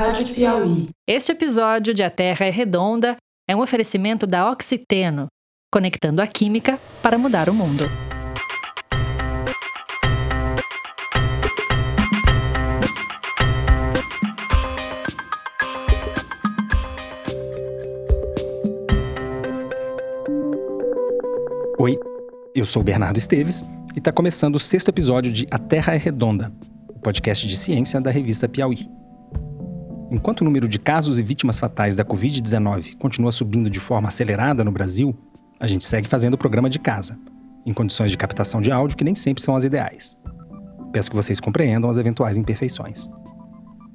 Rádio Piauí. Este episódio de A Terra é Redonda é um oferecimento da Oxiteno, conectando a química para mudar o mundo. Oi, eu sou Bernardo Esteves e está começando o sexto episódio de A Terra é Redonda, o podcast de ciência da revista Piauí. Enquanto o número de casos e vítimas fatais da Covid-19 continua subindo de forma acelerada no Brasil, a gente segue fazendo o programa de casa, em condições de captação de áudio que nem sempre são as ideais. Peço que vocês compreendam as eventuais imperfeições.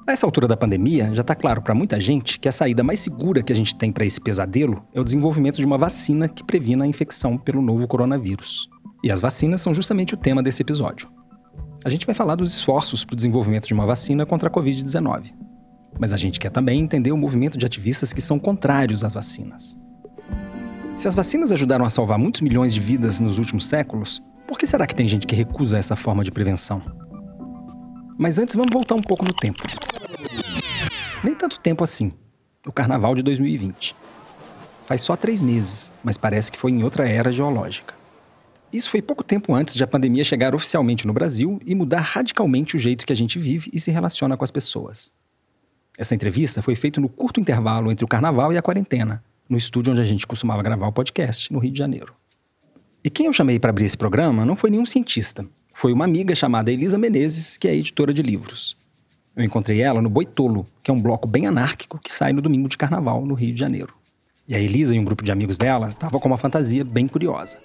A essa altura da pandemia, já está claro para muita gente que a saída mais segura que a gente tem para esse pesadelo é o desenvolvimento de uma vacina que previna a infecção pelo novo coronavírus. E as vacinas são justamente o tema desse episódio. A gente vai falar dos esforços para o desenvolvimento de uma vacina contra a Covid-19. Mas a gente quer também entender o movimento de ativistas que são contrários às vacinas. Se as vacinas ajudaram a salvar muitos milhões de vidas nos últimos séculos, por que será que tem gente que recusa essa forma de prevenção? Mas antes vamos voltar um pouco no tempo. Nem tanto tempo assim. O carnaval de 2020. Faz só três meses, mas parece que foi em outra era geológica. Isso foi pouco tempo antes de a pandemia chegar oficialmente no Brasil e mudar radicalmente o jeito que a gente vive e se relaciona com as pessoas. Essa entrevista foi feita no curto intervalo entre o carnaval e a quarentena, no estúdio onde a gente costumava gravar o podcast, no Rio de Janeiro. E quem eu chamei para abrir esse programa não foi nenhum cientista, foi uma amiga chamada Elisa Menezes, que é editora de livros. Eu encontrei ela no Boitolo, que é um bloco bem anárquico que sai no domingo de carnaval, no Rio de Janeiro. E a Elisa e um grupo de amigos dela estavam com uma fantasia bem curiosa.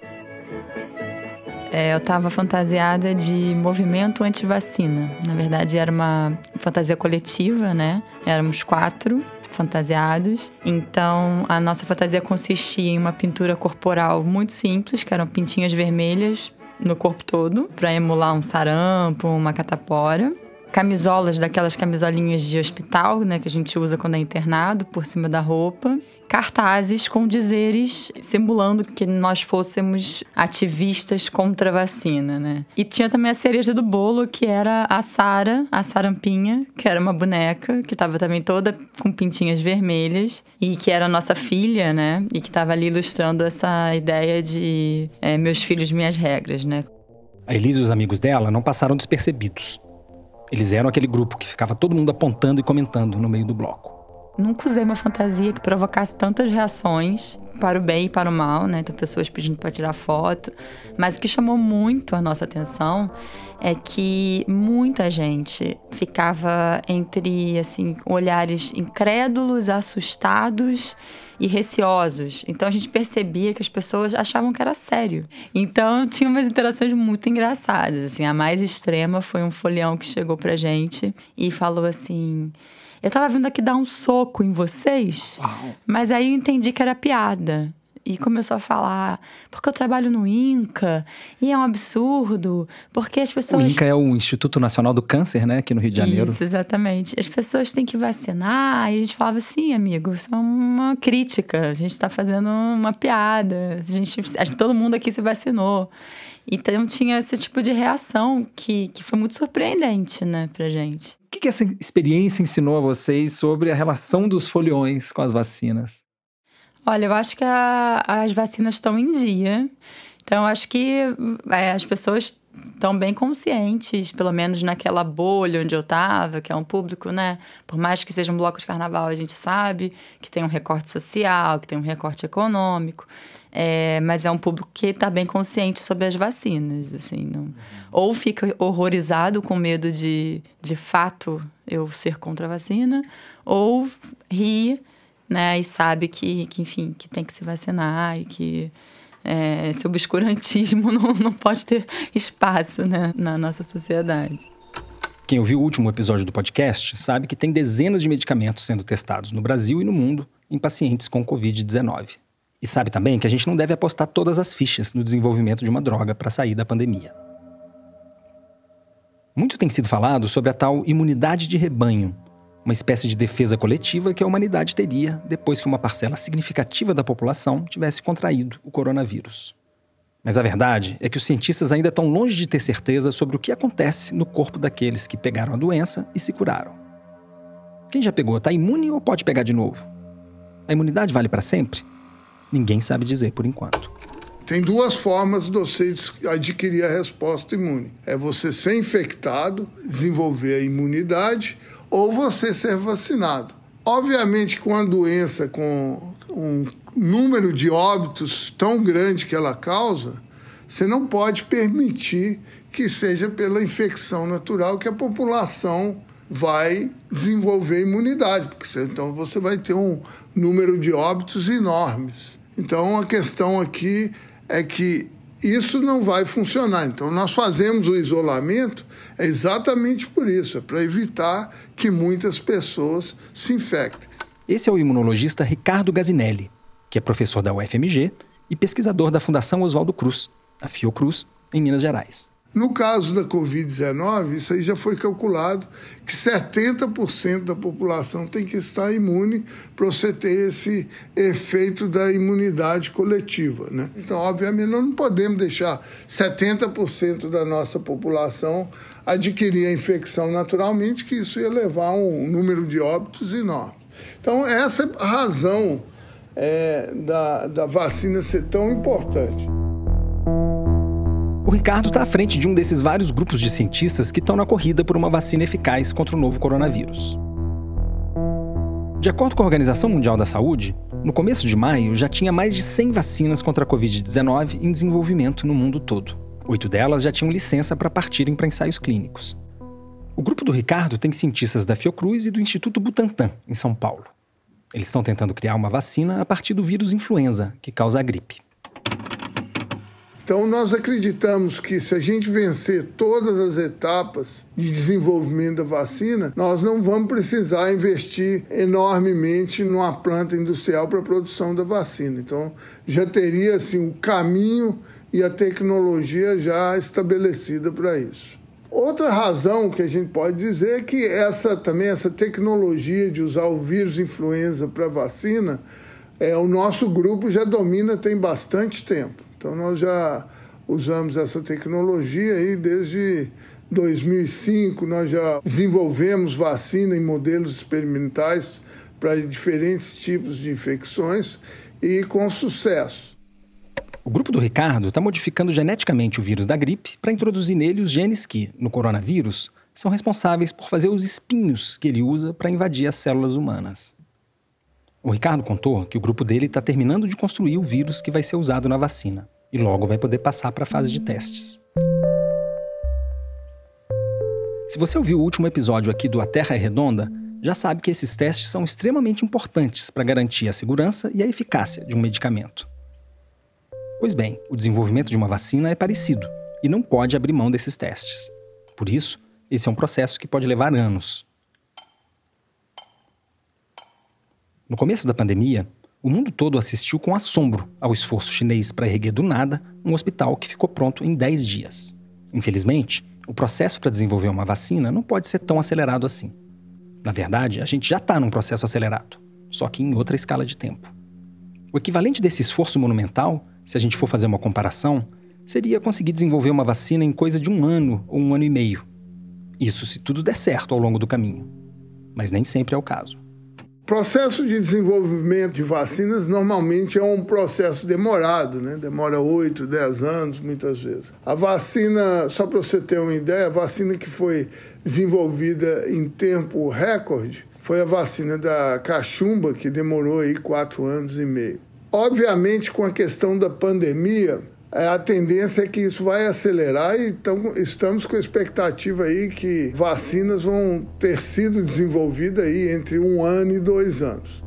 É, eu estava fantasiada de movimento anti-vacina. Na verdade, era uma fantasia coletiva, né? Éramos quatro fantasiados. Então, a nossa fantasia consistia em uma pintura corporal muito simples, que eram pintinhas vermelhas no corpo todo, para emular um sarampo, uma catapora. Camisolas, daquelas camisolinhas de hospital, né, que a gente usa quando é internado, por cima da roupa cartazes com dizeres simulando que nós fôssemos ativistas contra a vacina, né? E tinha também a cereja do bolo, que era a Sara, a Sarampinha, que era uma boneca que estava também toda com pintinhas vermelhas e que era nossa filha, né? E que estava ali ilustrando essa ideia de é, meus filhos, minhas regras, né? A Elisa e os amigos dela não passaram despercebidos. Eles eram aquele grupo que ficava todo mundo apontando e comentando no meio do bloco. Nunca usei uma fantasia que provocasse tantas reações para o bem e para o mal, né? Tem pessoas pedindo para tirar foto. Mas o que chamou muito a nossa atenção é que muita gente ficava entre, assim, olhares incrédulos, assustados e receosos. Então a gente percebia que as pessoas achavam que era sério. Então tinha umas interações muito engraçadas. Assim, a mais extrema foi um folião que chegou pra gente e falou assim: eu tava vindo aqui dar um soco em vocês, Uau. mas aí eu entendi que era piada. E começou a falar, porque eu trabalho no INCA, e é um absurdo, porque as pessoas. O INCA é o Instituto Nacional do Câncer, né, aqui no Rio de Janeiro. Isso, exatamente. As pessoas têm que vacinar, e a gente falava assim, amigo, isso é uma crítica, a gente está fazendo uma piada, a gente, todo mundo aqui se vacinou. Então tinha esse tipo de reação que, que foi muito surpreendente, né, pra gente. Que, essa experiência ensinou a vocês sobre a relação dos foliões com as vacinas? Olha, eu acho que a, as vacinas estão em dia. Então, acho que é, as pessoas estão bem conscientes, pelo menos naquela bolha onde eu estava, que é um público, né? Por mais que seja um bloco de carnaval, a gente sabe que tem um recorte social, que tem um recorte econômico. É, mas é um público que está bem consciente sobre as vacinas, assim, não... ou fica horrorizado com medo de, de fato, eu ser contra a vacina, ou ri, né, e sabe que, que enfim, que tem que se vacinar e que é, esse obscurantismo não, não pode ter espaço, né, na nossa sociedade. Quem ouviu o último episódio do podcast sabe que tem dezenas de medicamentos sendo testados no Brasil e no mundo em pacientes com Covid-19. E sabe também que a gente não deve apostar todas as fichas no desenvolvimento de uma droga para sair da pandemia. Muito tem sido falado sobre a tal imunidade de rebanho, uma espécie de defesa coletiva que a humanidade teria depois que uma parcela significativa da população tivesse contraído o coronavírus. Mas a verdade é que os cientistas ainda estão longe de ter certeza sobre o que acontece no corpo daqueles que pegaram a doença e se curaram. Quem já pegou, está imune ou pode pegar de novo? A imunidade vale para sempre? Ninguém sabe dizer por enquanto. Tem duas formas de você adquirir a resposta imune: é você ser infectado, desenvolver a imunidade, ou você ser vacinado. Obviamente, com a doença com um número de óbitos tão grande que ela causa, você não pode permitir que seja pela infecção natural que a população vai desenvolver imunidade, porque então você vai ter um número de óbitos enormes. Então a questão aqui é que isso não vai funcionar. Então nós fazemos o isolamento é exatamente por isso, é para evitar que muitas pessoas se infectem. Esse é o imunologista Ricardo Gazinelli, que é professor da UFMG e pesquisador da Fundação Oswaldo Cruz, a Fiocruz, em Minas Gerais. No caso da Covid-19, isso aí já foi calculado que 70% da população tem que estar imune para você ter esse efeito da imunidade coletiva. Né? Então, obviamente, nós não podemos deixar 70% da nossa população adquirir a infecção naturalmente, que isso ia levar a um número de óbitos enorme. Então, essa é a razão é, da, da vacina ser tão importante. O Ricardo está à frente de um desses vários grupos de cientistas que estão na corrida por uma vacina eficaz contra o novo coronavírus. De acordo com a Organização Mundial da Saúde, no começo de maio já tinha mais de 100 vacinas contra a Covid-19 em desenvolvimento no mundo todo. Oito delas já tinham licença para partirem para ensaios clínicos. O grupo do Ricardo tem cientistas da Fiocruz e do Instituto Butantan, em São Paulo. Eles estão tentando criar uma vacina a partir do vírus influenza, que causa a gripe. Então, nós acreditamos que se a gente vencer todas as etapas de desenvolvimento da vacina, nós não vamos precisar investir enormemente numa planta industrial para a produção da vacina. Então, já teria assim, o caminho e a tecnologia já estabelecida para isso. Outra razão que a gente pode dizer é que essa também essa tecnologia de usar o vírus influenza para vacina, é, o nosso grupo já domina tem bastante tempo. Então nós já usamos essa tecnologia aí desde 2005, nós já desenvolvemos vacina em modelos experimentais para diferentes tipos de infecções e com sucesso. O grupo do Ricardo está modificando geneticamente o vírus da gripe para introduzir nele os genes que, no coronavírus, são responsáveis por fazer os espinhos que ele usa para invadir as células humanas. O Ricardo contou que o grupo dele está terminando de construir o vírus que vai ser usado na vacina e logo vai poder passar para a fase de testes. Se você ouviu o último episódio aqui do A Terra é Redonda, já sabe que esses testes são extremamente importantes para garantir a segurança e a eficácia de um medicamento. Pois bem, o desenvolvimento de uma vacina é parecido e não pode abrir mão desses testes. Por isso, esse é um processo que pode levar anos. No começo da pandemia, o mundo todo assistiu com assombro ao esforço chinês para erguer do nada um hospital que ficou pronto em 10 dias. Infelizmente, o processo para desenvolver uma vacina não pode ser tão acelerado assim. Na verdade, a gente já está num processo acelerado, só que em outra escala de tempo. O equivalente desse esforço monumental, se a gente for fazer uma comparação, seria conseguir desenvolver uma vacina em coisa de um ano ou um ano e meio. Isso se tudo der certo ao longo do caminho. Mas nem sempre é o caso processo de desenvolvimento de vacinas normalmente é um processo demorado, né? demora 8, 10 anos muitas vezes. A vacina, só para você ter uma ideia, a vacina que foi desenvolvida em tempo recorde foi a vacina da cachumba, que demorou aí 4 anos e meio. Obviamente, com a questão da pandemia, a tendência é que isso vai acelerar e então, estamos com a expectativa aí que vacinas vão ter sido desenvolvidas aí entre um ano e dois anos.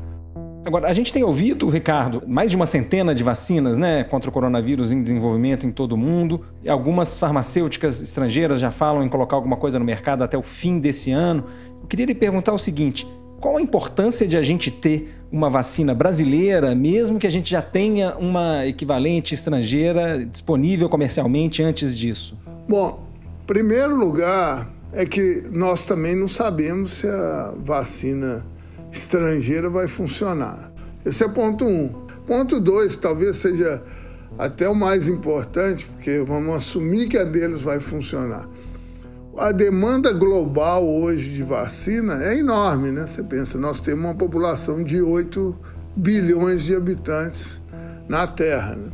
Agora, a gente tem ouvido, Ricardo, mais de uma centena de vacinas né, contra o coronavírus em desenvolvimento em todo o mundo. E algumas farmacêuticas estrangeiras já falam em colocar alguma coisa no mercado até o fim desse ano. Eu queria lhe perguntar o seguinte: qual a importância de a gente ter uma vacina brasileira, mesmo que a gente já tenha uma equivalente estrangeira disponível comercialmente antes disso? Bom, primeiro lugar é que nós também não sabemos se a vacina estrangeira vai funcionar. Esse é ponto um. Ponto dois, talvez seja até o mais importante, porque vamos assumir que a deles vai funcionar. A demanda global hoje de vacina é enorme, né? Você pensa, nós temos uma população de 8 bilhões de habitantes na Terra. Né?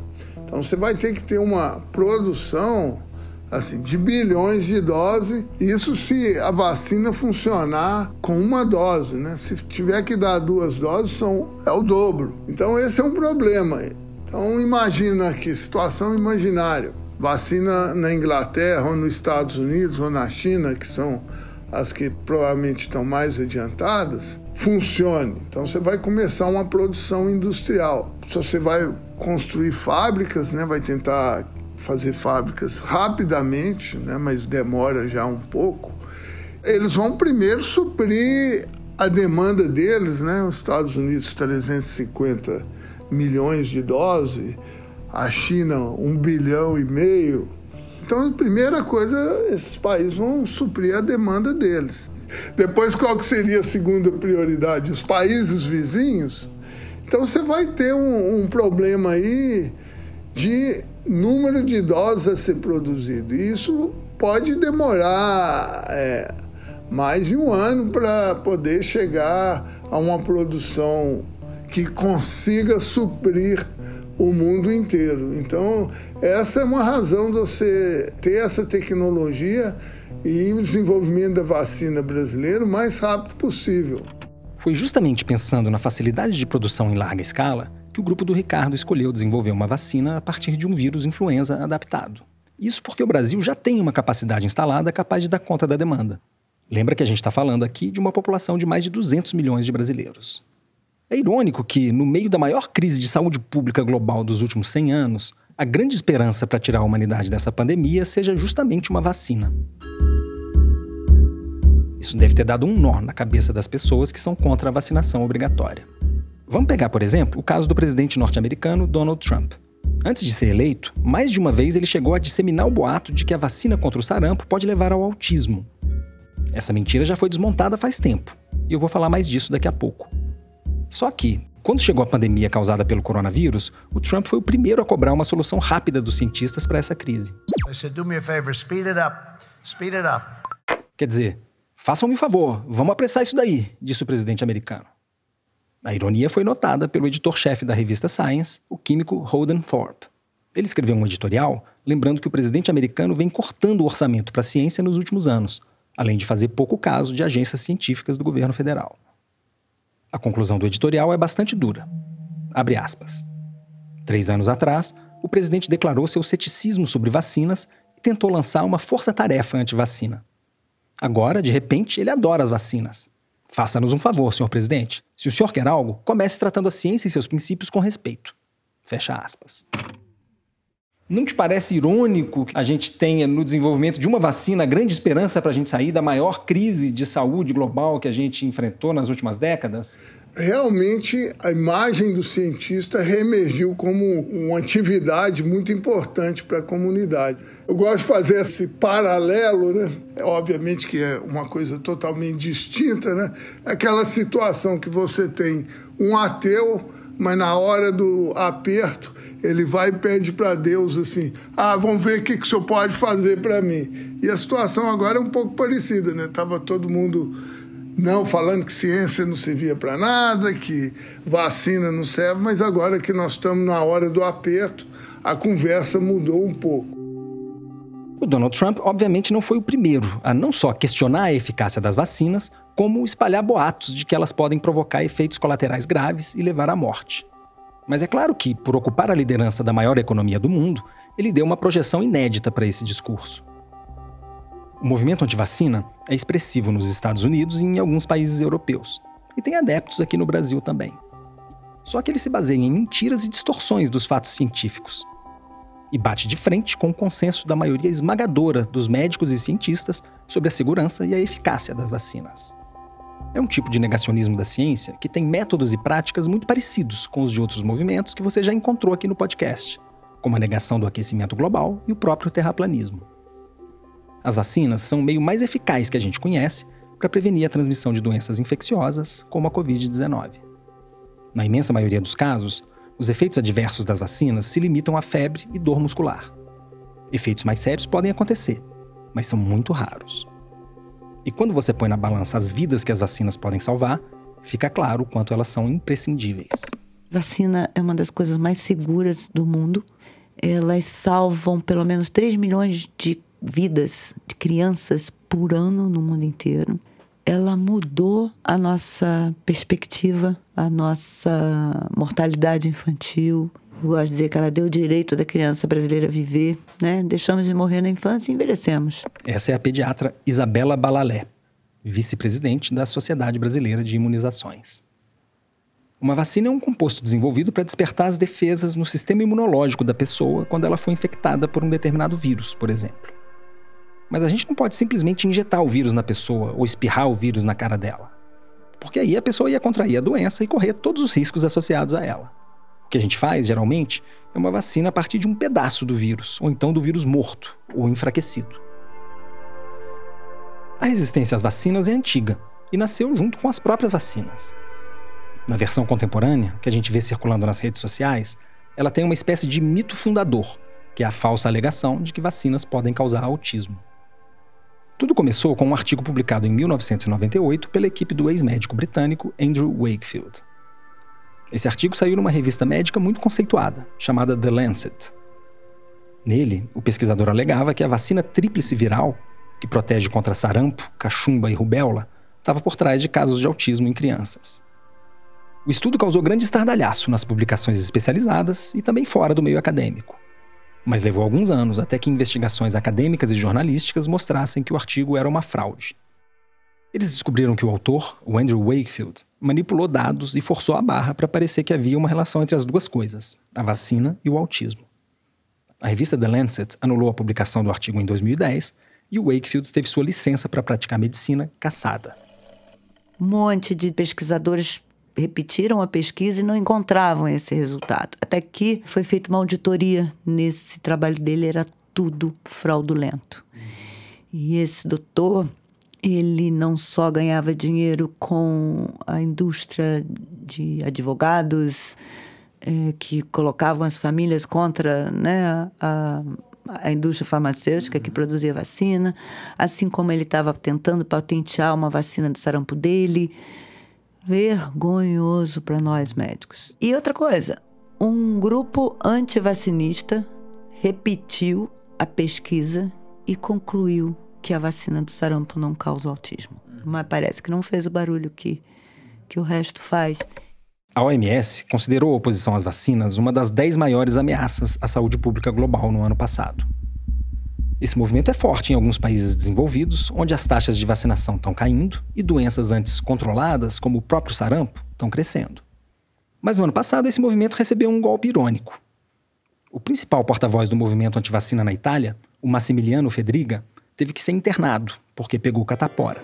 Então você vai ter que ter uma produção assim, de bilhões de doses. Isso se a vacina funcionar com uma dose, né? Se tiver que dar duas doses, são, é o dobro. Então esse é um problema. Então imagina aqui, situação imaginária. Vacina na Inglaterra, ou nos Estados Unidos, ou na China, que são as que provavelmente estão mais adiantadas, funcione. Então você vai começar uma produção industrial. Se você vai construir fábricas, né, vai tentar fazer fábricas rapidamente, né, mas demora já um pouco. Eles vão primeiro suprir a demanda deles, né? Os Estados Unidos 350 milhões de doses, a China um bilhão e meio. Então, a primeira coisa, esses países vão suprir a demanda deles. Depois, qual que seria a segunda prioridade? Os países vizinhos. Então, você vai ter um, um problema aí de número de doses a ser produzido. E isso pode demorar é, mais de um ano para poder chegar a uma produção que consiga suprir o mundo inteiro. Então, essa é uma razão de você ter essa tecnologia e o desenvolvimento da vacina brasileira o mais rápido possível. Foi justamente pensando na facilidade de produção em larga escala que o grupo do Ricardo escolheu desenvolver uma vacina a partir de um vírus influenza adaptado. Isso porque o Brasil já tem uma capacidade instalada capaz de dar conta da demanda. Lembra que a gente está falando aqui de uma população de mais de 200 milhões de brasileiros. É irônico que, no meio da maior crise de saúde pública global dos últimos 100 anos, a grande esperança para tirar a humanidade dessa pandemia seja justamente uma vacina. Isso deve ter dado um nó na cabeça das pessoas que são contra a vacinação obrigatória. Vamos pegar, por exemplo, o caso do presidente norte-americano Donald Trump. Antes de ser eleito, mais de uma vez ele chegou a disseminar o boato de que a vacina contra o sarampo pode levar ao autismo. Essa mentira já foi desmontada faz tempo, e eu vou falar mais disso daqui a pouco. Só que, quando chegou a pandemia causada pelo coronavírus, o Trump foi o primeiro a cobrar uma solução rápida dos cientistas para essa crise. Quer dizer, façam-me um favor, vamos apressar isso daí, disse o presidente americano. A ironia foi notada pelo editor-chefe da revista Science, o químico Holden Thorpe. Ele escreveu um editorial lembrando que o presidente americano vem cortando o orçamento para a ciência nos últimos anos, além de fazer pouco caso de agências científicas do governo federal. A conclusão do editorial é bastante dura. Abre aspas. Três anos atrás, o presidente declarou seu ceticismo sobre vacinas e tentou lançar uma força-tarefa anti-vacina. Agora, de repente, ele adora as vacinas. Faça-nos um favor, senhor presidente. Se o senhor quer algo, comece tratando a ciência e seus princípios com respeito. Fecha aspas. Não te parece irônico que a gente tenha no desenvolvimento de uma vacina grande esperança para a gente sair da maior crise de saúde global que a gente enfrentou nas últimas décadas? realmente a imagem do cientista reemergiu como uma atividade muito importante para a comunidade. Eu gosto de fazer esse paralelo, né? É, obviamente que é uma coisa totalmente distinta, né? Aquela situação que você tem um ateu, mas na hora do aperto ele vai e pede para Deus assim: ah, vamos ver o que, que o senhor pode fazer para mim. E a situação agora é um pouco parecida, né? Tava todo mundo não falando que ciência não servia para nada, que vacina não serve, mas agora que nós estamos na hora do aperto, a conversa mudou um pouco. O Donald Trump, obviamente, não foi o primeiro a não só questionar a eficácia das vacinas, como espalhar boatos de que elas podem provocar efeitos colaterais graves e levar à morte. Mas é claro que, por ocupar a liderança da maior economia do mundo, ele deu uma projeção inédita para esse discurso. O movimento anti-vacina é expressivo nos Estados Unidos e em alguns países europeus, e tem adeptos aqui no Brasil também. Só que ele se baseia em mentiras e distorções dos fatos científicos. E bate de frente com o consenso da maioria esmagadora dos médicos e cientistas sobre a segurança e a eficácia das vacinas. É um tipo de negacionismo da ciência que tem métodos e práticas muito parecidos com os de outros movimentos que você já encontrou aqui no podcast, como a negação do aquecimento global e o próprio terraplanismo. As vacinas são o meio mais eficaz que a gente conhece para prevenir a transmissão de doenças infecciosas, como a Covid-19. Na imensa maioria dos casos, os efeitos adversos das vacinas se limitam a febre e dor muscular. Efeitos mais sérios podem acontecer, mas são muito raros. E quando você põe na balança as vidas que as vacinas podem salvar, fica claro o quanto elas são imprescindíveis. Vacina é uma das coisas mais seguras do mundo. Elas salvam pelo menos 3 milhões de vidas de crianças por ano no mundo inteiro. Ela mudou a nossa perspectiva, a nossa mortalidade infantil. Eu gosto de dizer que ela deu o direito da criança brasileira viver, né? Deixamos de morrer na infância e envelhecemos. Essa é a pediatra Isabela Balalé, vice-presidente da Sociedade Brasileira de Imunizações. Uma vacina é um composto desenvolvido para despertar as defesas no sistema imunológico da pessoa quando ela foi infectada por um determinado vírus, por exemplo. Mas a gente não pode simplesmente injetar o vírus na pessoa ou espirrar o vírus na cara dela. Porque aí a pessoa ia contrair a doença e correr todos os riscos associados a ela. Que a gente faz, geralmente, é uma vacina a partir de um pedaço do vírus, ou então do vírus morto ou enfraquecido. A resistência às vacinas é antiga e nasceu junto com as próprias vacinas. Na versão contemporânea, que a gente vê circulando nas redes sociais, ela tem uma espécie de mito fundador, que é a falsa alegação de que vacinas podem causar autismo. Tudo começou com um artigo publicado em 1998 pela equipe do ex-médico britânico Andrew Wakefield. Esse artigo saiu numa revista médica muito conceituada, chamada The Lancet. Nele, o pesquisador alegava que a vacina tríplice viral que protege contra sarampo, cachumba e rubéola, estava por trás de casos de autismo em crianças. O estudo causou grande estardalhaço nas publicações especializadas e também fora do meio acadêmico. Mas levou alguns anos até que investigações acadêmicas e jornalísticas mostrassem que o artigo era uma fraude. Eles descobriram que o autor, o Andrew Wakefield, manipulou dados e forçou a barra para parecer que havia uma relação entre as duas coisas, a vacina e o autismo. A revista The Lancet anulou a publicação do artigo em 2010 e o Wakefield teve sua licença para praticar medicina cassada. Um monte de pesquisadores repetiram a pesquisa e não encontravam esse resultado. Até que foi feita uma auditoria nesse trabalho dele, era tudo fraudulento. E esse doutor, ele não só ganhava dinheiro com a indústria de advogados é, que colocavam as famílias contra né, a, a indústria farmacêutica que produzia vacina, assim como ele estava tentando patentear uma vacina de sarampo dele. Vergonhoso para nós médicos. E outra coisa, um grupo antivacinista repetiu a pesquisa e concluiu que a vacina do sarampo não causa autismo. Mas parece que não fez o barulho que, que o resto faz. A OMS considerou a oposição às vacinas uma das dez maiores ameaças à saúde pública global no ano passado. Esse movimento é forte em alguns países desenvolvidos, onde as taxas de vacinação estão caindo e doenças antes controladas, como o próprio sarampo, estão crescendo. Mas no ano passado, esse movimento recebeu um golpe irônico. O principal porta-voz do movimento antivacina na Itália, o Massimiliano Fedriga, teve que ser internado porque pegou catapora.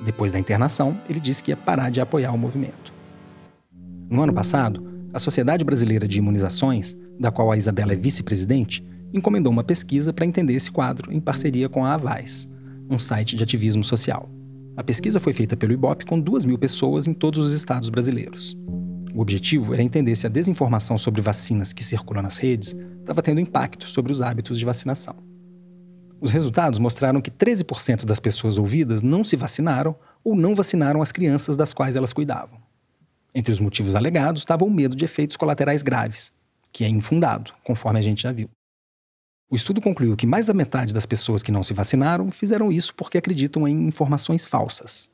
Depois da internação, ele disse que ia parar de apoiar o movimento. No ano passado, a Sociedade Brasileira de Imunizações, da qual a Isabela é vice-presidente, encomendou uma pesquisa para entender esse quadro em parceria com a Avais, um site de ativismo social. A pesquisa foi feita pelo IBOP com duas mil pessoas em todos os estados brasileiros. O objetivo era entender se a desinformação sobre vacinas que circula nas redes estava tendo impacto sobre os hábitos de vacinação. Os resultados mostraram que 13% das pessoas ouvidas não se vacinaram ou não vacinaram as crianças das quais elas cuidavam. Entre os motivos alegados estava o medo de efeitos colaterais graves, que é infundado, conforme a gente já viu. O estudo concluiu que mais da metade das pessoas que não se vacinaram fizeram isso porque acreditam em informações falsas.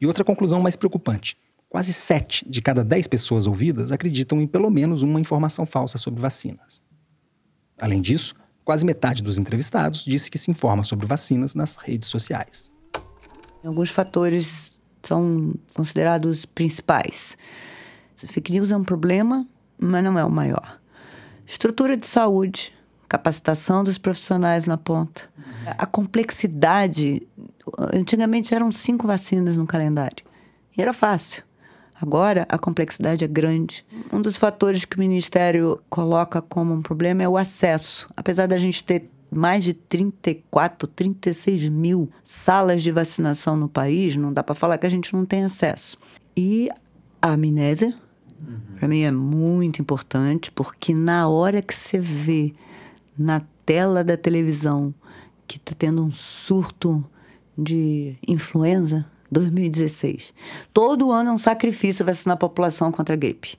E outra conclusão mais preocupante: quase 7 de cada 10 pessoas ouvidas acreditam em pelo menos uma informação falsa sobre vacinas. Além disso, quase metade dos entrevistados disse que se informa sobre vacinas nas redes sociais. Alguns fatores são considerados principais. Fake news é um problema, mas não é o maior. Estrutura de saúde, capacitação dos profissionais na ponta. A complexidade. Antigamente eram cinco vacinas no calendário. E era fácil. Agora a complexidade é grande. Um dos fatores que o Ministério coloca como um problema é o acesso. Apesar da gente ter mais de 34, 36 mil salas de vacinação no país, não dá para falar que a gente não tem acesso. E a amnésia, uhum. para mim, é muito importante, porque na hora que você vê na tela da televisão que está tendo um surto de influenza, 2016. Todo ano é um sacrifício vacinar a população contra a gripe.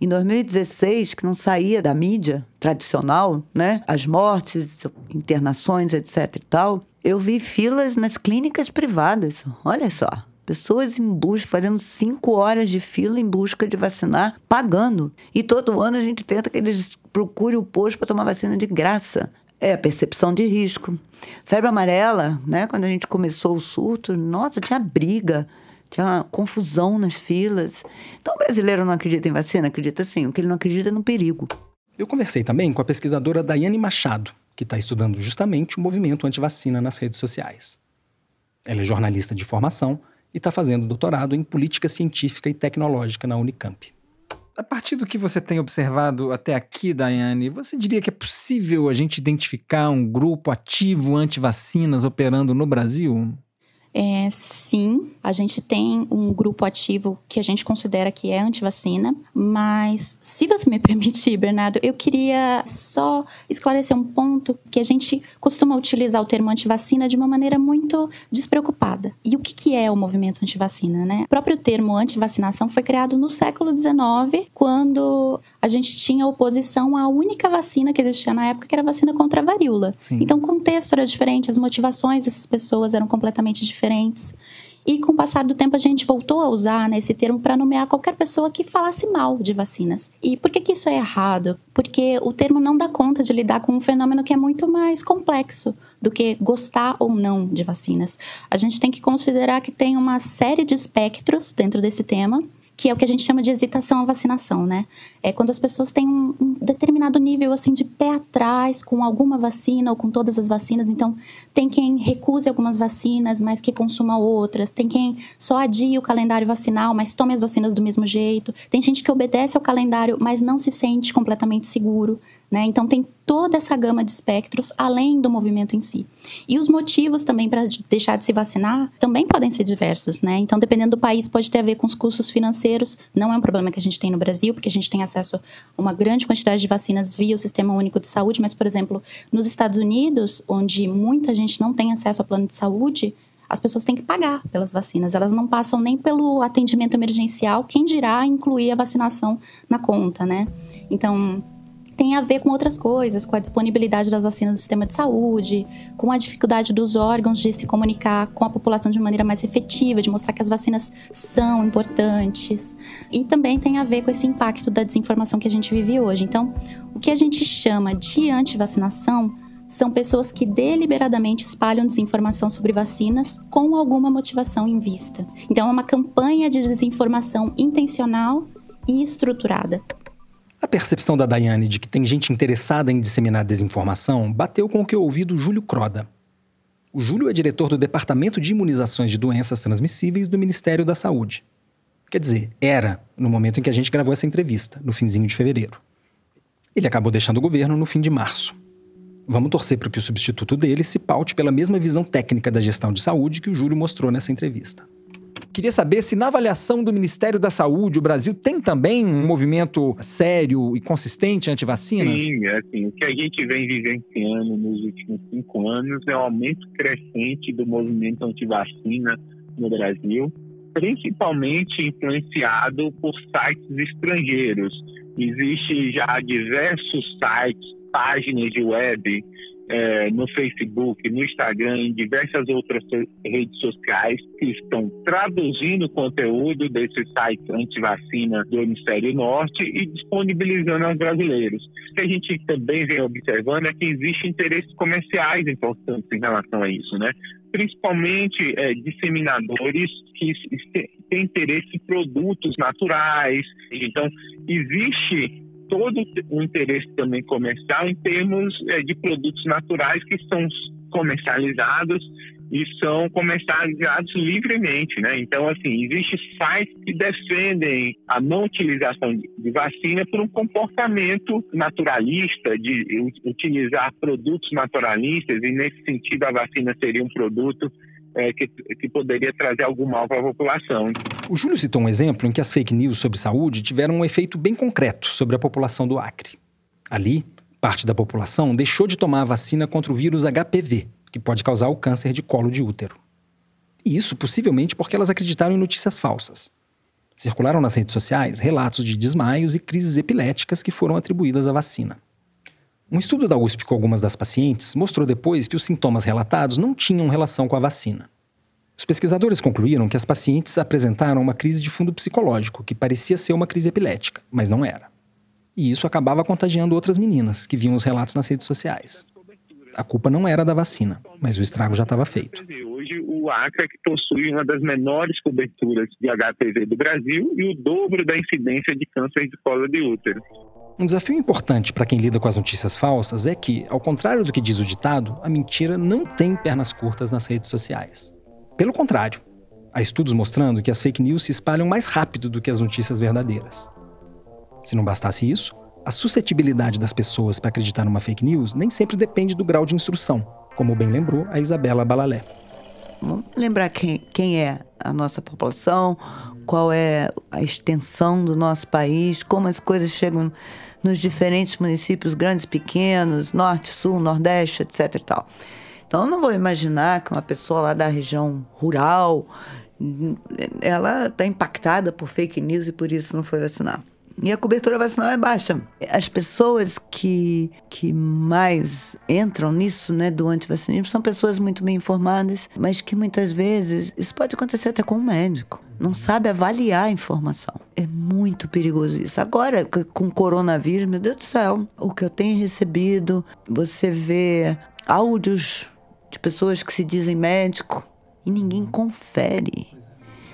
Em 2016, que não saía da mídia tradicional, né? As mortes, internações, etc e tal, eu vi filas nas clínicas privadas. Olha só. Pessoas em busca, fazendo cinco horas de fila em busca de vacinar, pagando. E todo ano a gente tenta que eles procurem o posto para tomar vacina de graça. É a percepção de risco. Febre amarela, né? Quando a gente começou o surto, nossa, tinha briga tinha confusão nas filas. Então o brasileiro não acredita em vacina? Acredita sim, o que ele não acredita é no perigo. Eu conversei também com a pesquisadora Daiane Machado, que está estudando justamente o movimento anti-vacina nas redes sociais. Ela é jornalista de formação e está fazendo doutorado em política científica e tecnológica na Unicamp. A partir do que você tem observado até aqui, Daiane, você diria que é possível a gente identificar um grupo ativo anti-vacinas operando no Brasil? É, sim, a gente tem um grupo ativo que a gente considera que é antivacina, mas se você me permitir, Bernardo, eu queria só esclarecer um ponto que a gente costuma utilizar o termo antivacina de uma maneira muito despreocupada. E o que, que é o movimento antivacina, né? O próprio termo antivacinação foi criado no século XIX, quando a gente tinha oposição à única vacina que existia na época, que era a vacina contra a varíola. Sim. Então o contexto era diferente, as motivações dessas pessoas eram completamente diferentes diferentes. E com o passar do tempo a gente voltou a usar né, esse termo para nomear qualquer pessoa que falasse mal de vacinas. E por que, que isso é errado? Porque o termo não dá conta de lidar com um fenômeno que é muito mais complexo do que gostar ou não de vacinas. A gente tem que considerar que tem uma série de espectros dentro desse tema que é o que a gente chama de hesitação à vacinação, né? É quando as pessoas têm um, um, determinado nível assim de pé atrás com alguma vacina ou com todas as vacinas. Então, tem quem recuse algumas vacinas, mas que consuma outras. Tem quem só adie o calendário vacinal, mas tome as vacinas do mesmo jeito. Tem gente que obedece ao calendário, mas não se sente completamente seguro. Né? Então, tem toda essa gama de espectros além do movimento em si. E os motivos também para deixar de se vacinar também podem ser diversos. Né? Então, dependendo do país, pode ter a ver com os custos financeiros. Não é um problema que a gente tem no Brasil, porque a gente tem acesso a uma grande quantidade de vacinas via o Sistema Único de Saúde, mas, por exemplo, nos Estados Unidos, onde muita gente não tem acesso ao plano de saúde, as pessoas têm que pagar pelas vacinas. Elas não passam nem pelo atendimento emergencial, quem dirá incluir a vacinação na conta, né? Então, tem a ver com outras coisas, com a disponibilidade das vacinas no sistema de saúde, com a dificuldade dos órgãos de se comunicar com a população de maneira mais efetiva, de mostrar que as vacinas são importantes. E também tem a ver com esse impacto da desinformação que a gente vive hoje. Então, o que a gente chama de antivacinação são pessoas que deliberadamente espalham desinformação sobre vacinas com alguma motivação em vista. Então, é uma campanha de desinformação intencional e estruturada. A percepção da Daiane de que tem gente interessada em disseminar desinformação bateu com o que eu ouvi do Júlio Croda. O Júlio é diretor do Departamento de Imunizações de Doenças Transmissíveis do Ministério da Saúde. Quer dizer, era no momento em que a gente gravou essa entrevista, no finzinho de fevereiro. Ele acabou deixando o governo no fim de março. Vamos torcer para que o substituto dele se paute pela mesma visão técnica da gestão de saúde que o Júlio mostrou nessa entrevista. Queria saber se na avaliação do Ministério da Saúde o Brasil tem também um movimento sério e consistente anti-vacinas? Sim, é assim, o que a gente vem vivenciando nos últimos cinco anos é o aumento crescente do movimento anti-vacina no Brasil, principalmente influenciado por sites estrangeiros. Existe já diversos sites, páginas de web é, no Facebook, no Instagram, em diversas outras redes sociais que estão traduzindo o conteúdo desses sites anti-vacina do Hemisfério Norte e disponibilizando aos brasileiros. O que a gente também vem observando é que existem interesses comerciais importantes em relação a isso, né? principalmente é, disseminadores que têm interesse em produtos naturais. Então, existe todo o interesse também comercial em termos é, de produtos naturais que são comercializados e são comercializados livremente, né? Então, assim, existem sites que defendem a não utilização de vacina por um comportamento naturalista, de utilizar produtos naturalistas, e nesse sentido a vacina seria um produto é, que, que poderia trazer algum mal para a população. O Júlio citou um exemplo em que as fake news sobre saúde tiveram um efeito bem concreto sobre a população do Acre. Ali, parte da população deixou de tomar a vacina contra o vírus HPV, que pode causar o câncer de colo de útero. E isso possivelmente porque elas acreditaram em notícias falsas. Circularam nas redes sociais relatos de desmaios e crises epiléticas que foram atribuídas à vacina. Um estudo da USP com algumas das pacientes mostrou depois que os sintomas relatados não tinham relação com a vacina. Os pesquisadores concluíram que as pacientes apresentaram uma crise de fundo psicológico, que parecia ser uma crise epilética, mas não era. E isso acabava contagiando outras meninas que viam os relatos nas redes sociais. A culpa não era da vacina, mas o estrago já estava feito. Hoje, o Acre que possui uma das menores coberturas de HPV do Brasil e o dobro da incidência de câncer de colo de útero. Um desafio importante para quem lida com as notícias falsas é que, ao contrário do que diz o ditado, a mentira não tem pernas curtas nas redes sociais. Pelo contrário, há estudos mostrando que as fake news se espalham mais rápido do que as notícias verdadeiras. Se não bastasse isso, a suscetibilidade das pessoas para acreditar numa fake news nem sempre depende do grau de instrução, como bem lembrou a Isabela Balalé. Vamos lembrar quem, quem é a nossa população, qual é a extensão do nosso país, como as coisas chegam nos diferentes municípios, grandes, pequenos, norte, sul, nordeste, etc. E tal. Então, eu não vou imaginar que uma pessoa lá da região rural, ela está impactada por fake news e por isso não foi vacinar. E a cobertura vacinal é baixa. As pessoas que, que mais entram nisso, né, do antivacinismo, são pessoas muito bem informadas, mas que muitas vezes isso pode acontecer até com um médico. Não sabe avaliar a informação. É muito perigoso isso. Agora, com coronavírus, meu Deus do céu, o que eu tenho recebido, você vê áudios de pessoas que se dizem médico e ninguém confere.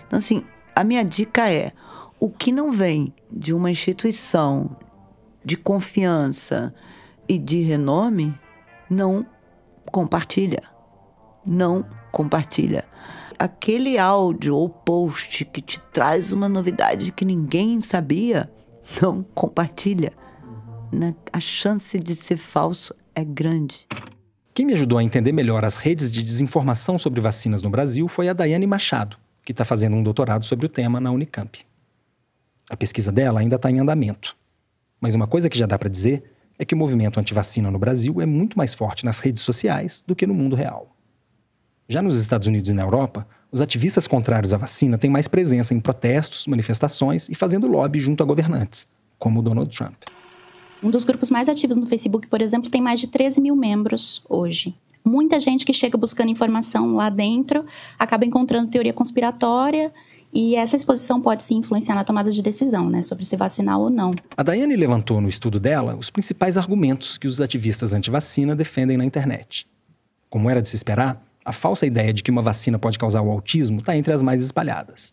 Então, assim, a minha dica é: o que não vem de uma instituição de confiança e de renome, não compartilha. Não compartilha. Aquele áudio ou post que te traz uma novidade que ninguém sabia, não compartilha. A chance de ser falso é grande. Quem me ajudou a entender melhor as redes de desinformação sobre vacinas no Brasil foi a Daiane Machado, que está fazendo um doutorado sobre o tema na Unicamp. A pesquisa dela ainda está em andamento. Mas uma coisa que já dá para dizer é que o movimento antivacina no Brasil é muito mais forte nas redes sociais do que no mundo real. Já nos Estados Unidos e na Europa, os ativistas contrários à vacina têm mais presença em protestos, manifestações e fazendo lobby junto a governantes, como o Donald Trump. Um dos grupos mais ativos no Facebook, por exemplo, tem mais de 13 mil membros hoje. Muita gente que chega buscando informação lá dentro acaba encontrando teoria conspiratória e essa exposição pode se influenciar na tomada de decisão, né, sobre se vacinar ou não. A Daiane levantou no estudo dela os principais argumentos que os ativistas anti-vacina defendem na internet. Como era de se esperar, a falsa ideia de que uma vacina pode causar o autismo está entre as mais espalhadas.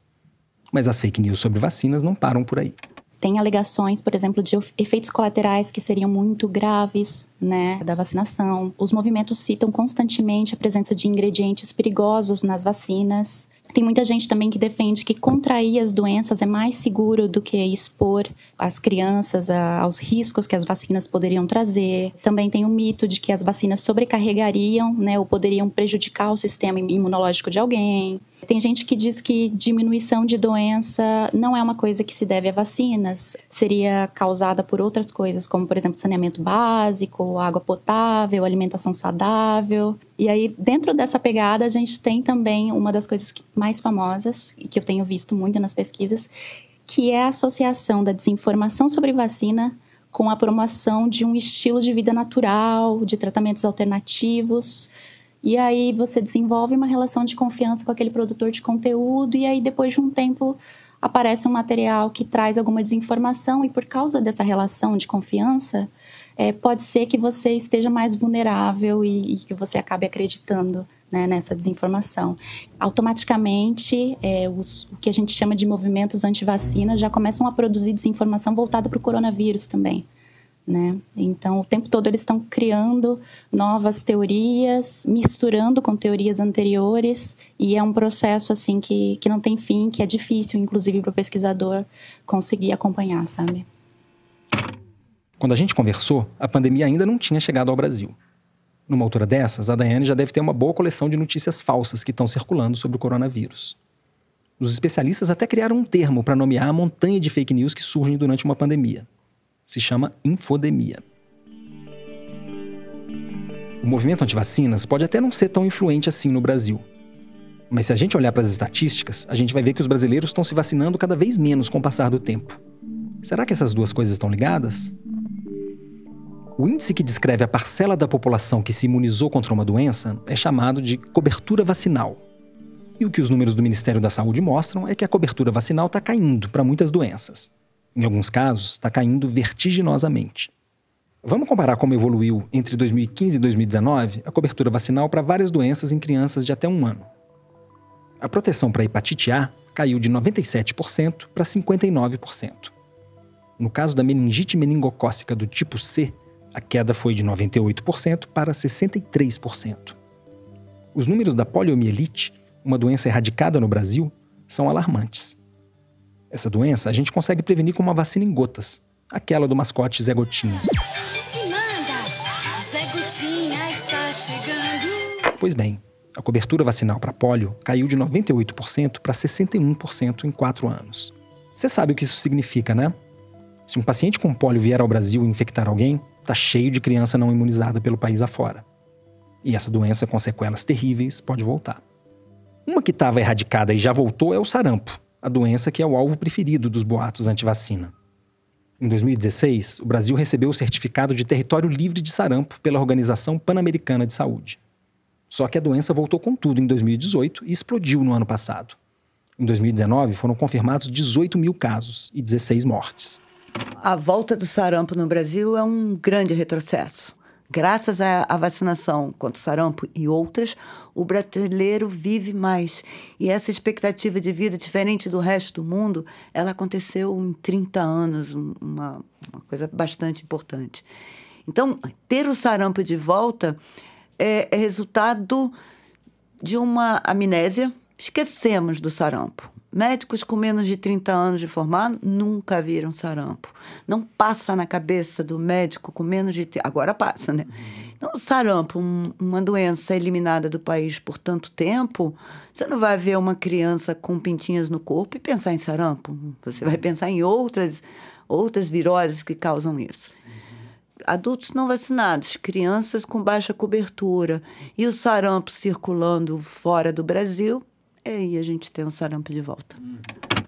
Mas as fake news sobre vacinas não param por aí tem alegações, por exemplo, de efeitos colaterais que seriam muito graves, né, da vacinação. Os movimentos citam constantemente a presença de ingredientes perigosos nas vacinas. Tem muita gente também que defende que contrair as doenças é mais seguro do que expor as crianças aos riscos que as vacinas poderiam trazer. Também tem o mito de que as vacinas sobrecarregariam, né, ou poderiam prejudicar o sistema imunológico de alguém. Tem gente que diz que diminuição de doença não é uma coisa que se deve a vacinas, seria causada por outras coisas, como, por exemplo, saneamento básico, água potável, alimentação saudável. E aí, dentro dessa pegada, a gente tem também uma das coisas mais famosas, e que eu tenho visto muito nas pesquisas, que é a associação da desinformação sobre vacina com a promoção de um estilo de vida natural, de tratamentos alternativos e aí você desenvolve uma relação de confiança com aquele produtor de conteúdo, e aí depois de um tempo aparece um material que traz alguma desinformação, e por causa dessa relação de confiança, é, pode ser que você esteja mais vulnerável e, e que você acabe acreditando né, nessa desinformação. Automaticamente, é, os, o que a gente chama de movimentos anti-vacina já começam a produzir desinformação voltada para o coronavírus também. Né? Então, o tempo todo eles estão criando novas teorias, misturando com teorias anteriores, e é um processo assim que, que não tem fim, que é difícil, inclusive, para o pesquisador conseguir acompanhar, sabe? Quando a gente conversou, a pandemia ainda não tinha chegado ao Brasil. Numa altura dessas, a Daiane já deve ter uma boa coleção de notícias falsas que estão circulando sobre o coronavírus. Os especialistas até criaram um termo para nomear a montanha de fake news que surgem durante uma pandemia se chama infodemia. O movimento antivacinas pode até não ser tão influente assim no Brasil. Mas se a gente olhar para as estatísticas, a gente vai ver que os brasileiros estão se vacinando cada vez menos com o passar do tempo. Será que essas duas coisas estão ligadas? O índice que descreve a parcela da população que se imunizou contra uma doença é chamado de cobertura vacinal. E o que os números do Ministério da Saúde mostram é que a cobertura vacinal está caindo para muitas doenças. Em alguns casos, está caindo vertiginosamente. Vamos comparar como evoluiu entre 2015 e 2019 a cobertura vacinal para várias doenças em crianças de até um ano. A proteção para hepatite A caiu de 97% para 59%. No caso da meningite meningocócica do tipo C, a queda foi de 98% para 63%. Os números da poliomielite, uma doença erradicada no Brasil, são alarmantes. Essa doença a gente consegue prevenir com uma vacina em gotas, aquela do mascote Zé Gotinha. Se manda, Zé Gotinha está chegando. Pois bem, a cobertura vacinal para polio caiu de 98% para 61% em quatro anos. Você sabe o que isso significa, né? Se um paciente com polio vier ao Brasil e infectar alguém, tá cheio de criança não imunizada pelo país afora. E essa doença com sequelas terríveis pode voltar. Uma que estava erradicada e já voltou é o sarampo, a doença que é o alvo preferido dos boatos anti-vacina. Em 2016, o Brasil recebeu o certificado de território livre de sarampo pela Organização Pan-Americana de Saúde. Só que a doença voltou com tudo em 2018 e explodiu no ano passado. Em 2019, foram confirmados 18 mil casos e 16 mortes. A volta do sarampo no Brasil é um grande retrocesso. Graças à vacinação contra o sarampo e outras, o brasileiro vive mais. E essa expectativa de vida, diferente do resto do mundo, ela aconteceu em 30 anos, uma, uma coisa bastante importante. Então, ter o sarampo de volta é, é resultado de uma amnésia. Esquecemos do sarampo. Médicos com menos de 30 anos de formado nunca viram sarampo. Não passa na cabeça do médico com menos de. Agora passa, né? Então, sarampo, um, uma doença eliminada do país por tanto tempo, você não vai ver uma criança com pintinhas no corpo e pensar em sarampo. Você vai pensar em outras, outras viroses que causam isso adultos não vacinados, crianças com baixa cobertura e o sarampo circulando fora do Brasil, aí a gente tem um sarampo de volta.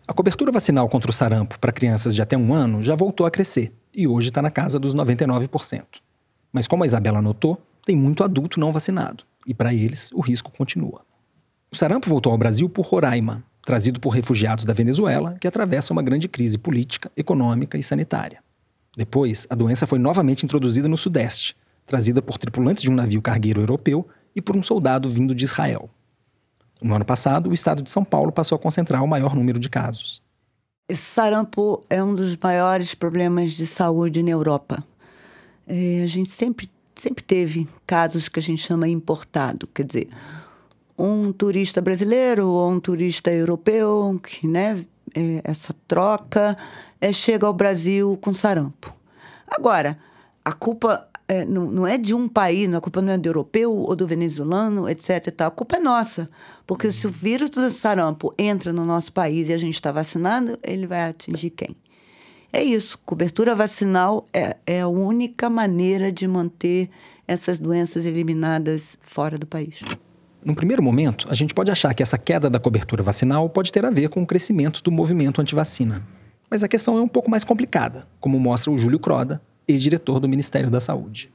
A cobertura vacinal contra o sarampo para crianças de até um ano já voltou a crescer e hoje está na casa dos 99%. Mas como a Isabela notou, tem muito adulto não vacinado e para eles o risco continua. O sarampo voltou ao Brasil por Roraima, trazido por refugiados da Venezuela que atravessam uma grande crise política, econômica e sanitária. Depois, a doença foi novamente introduzida no Sudeste, trazida por tripulantes de um navio cargueiro europeu e por um soldado vindo de Israel. No ano passado, o estado de São Paulo passou a concentrar o maior número de casos. Sarampo é um dos maiores problemas de saúde na Europa. É, a gente sempre, sempre teve casos que a gente chama importado, quer dizer, um turista brasileiro ou um turista europeu, que, né, é, essa troca é, chega ao Brasil com sarampo. Agora, a culpa é, não, não, é de um país, a culpa não é do europeu ou do venezuelano, etc. Tal. A culpa é nossa. Porque se o vírus do sarampo entra no nosso país e a gente está vacinado, ele vai atingir quem? É isso. Cobertura vacinal é, é a única maneira de manter essas doenças eliminadas fora do país. Num primeiro momento, a gente pode achar que essa queda da cobertura vacinal pode ter a ver com o crescimento do movimento antivacina. Mas a questão é um pouco mais complicada, como mostra o Júlio Croda, ex-diretor do Ministério da Saúde.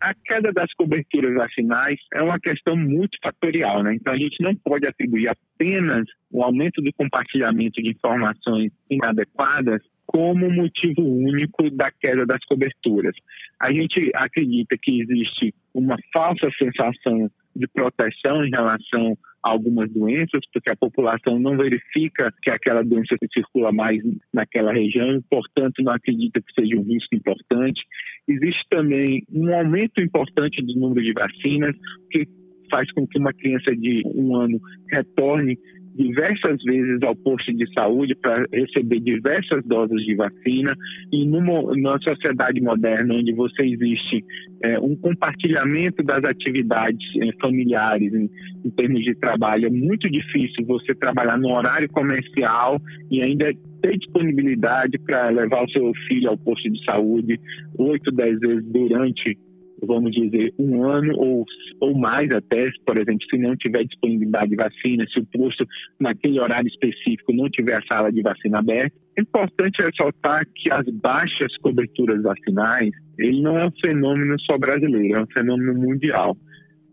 A queda das coberturas vacinais é uma questão multifatorial, né? Então a gente não pode atribuir apenas o aumento do compartilhamento de informações inadequadas como motivo único da queda das coberturas. A gente acredita que existe uma falsa sensação de proteção em relação a algumas doenças, porque a população não verifica que aquela doença circula mais naquela região, portanto, não acredita que seja um risco importante. Existe também um aumento importante do número de vacinas, que faz com que uma criança de um ano retorne diversas vezes ao posto de saúde para receber diversas doses de vacina. E numa, numa sociedade moderna onde você existe é, um compartilhamento das atividades é, familiares em, em termos de trabalho é muito difícil você trabalhar no horário comercial e ainda ter disponibilidade para levar o seu filho ao posto de saúde oito, dez vezes durante vamos dizer, um ano ou, ou mais até, por exemplo, se não tiver disponibilidade de vacina, se o posto naquele horário específico não tiver a sala de vacina aberta. É importante ressaltar que as baixas coberturas vacinais, ele não é um fenômeno só brasileiro, é um fenômeno mundial.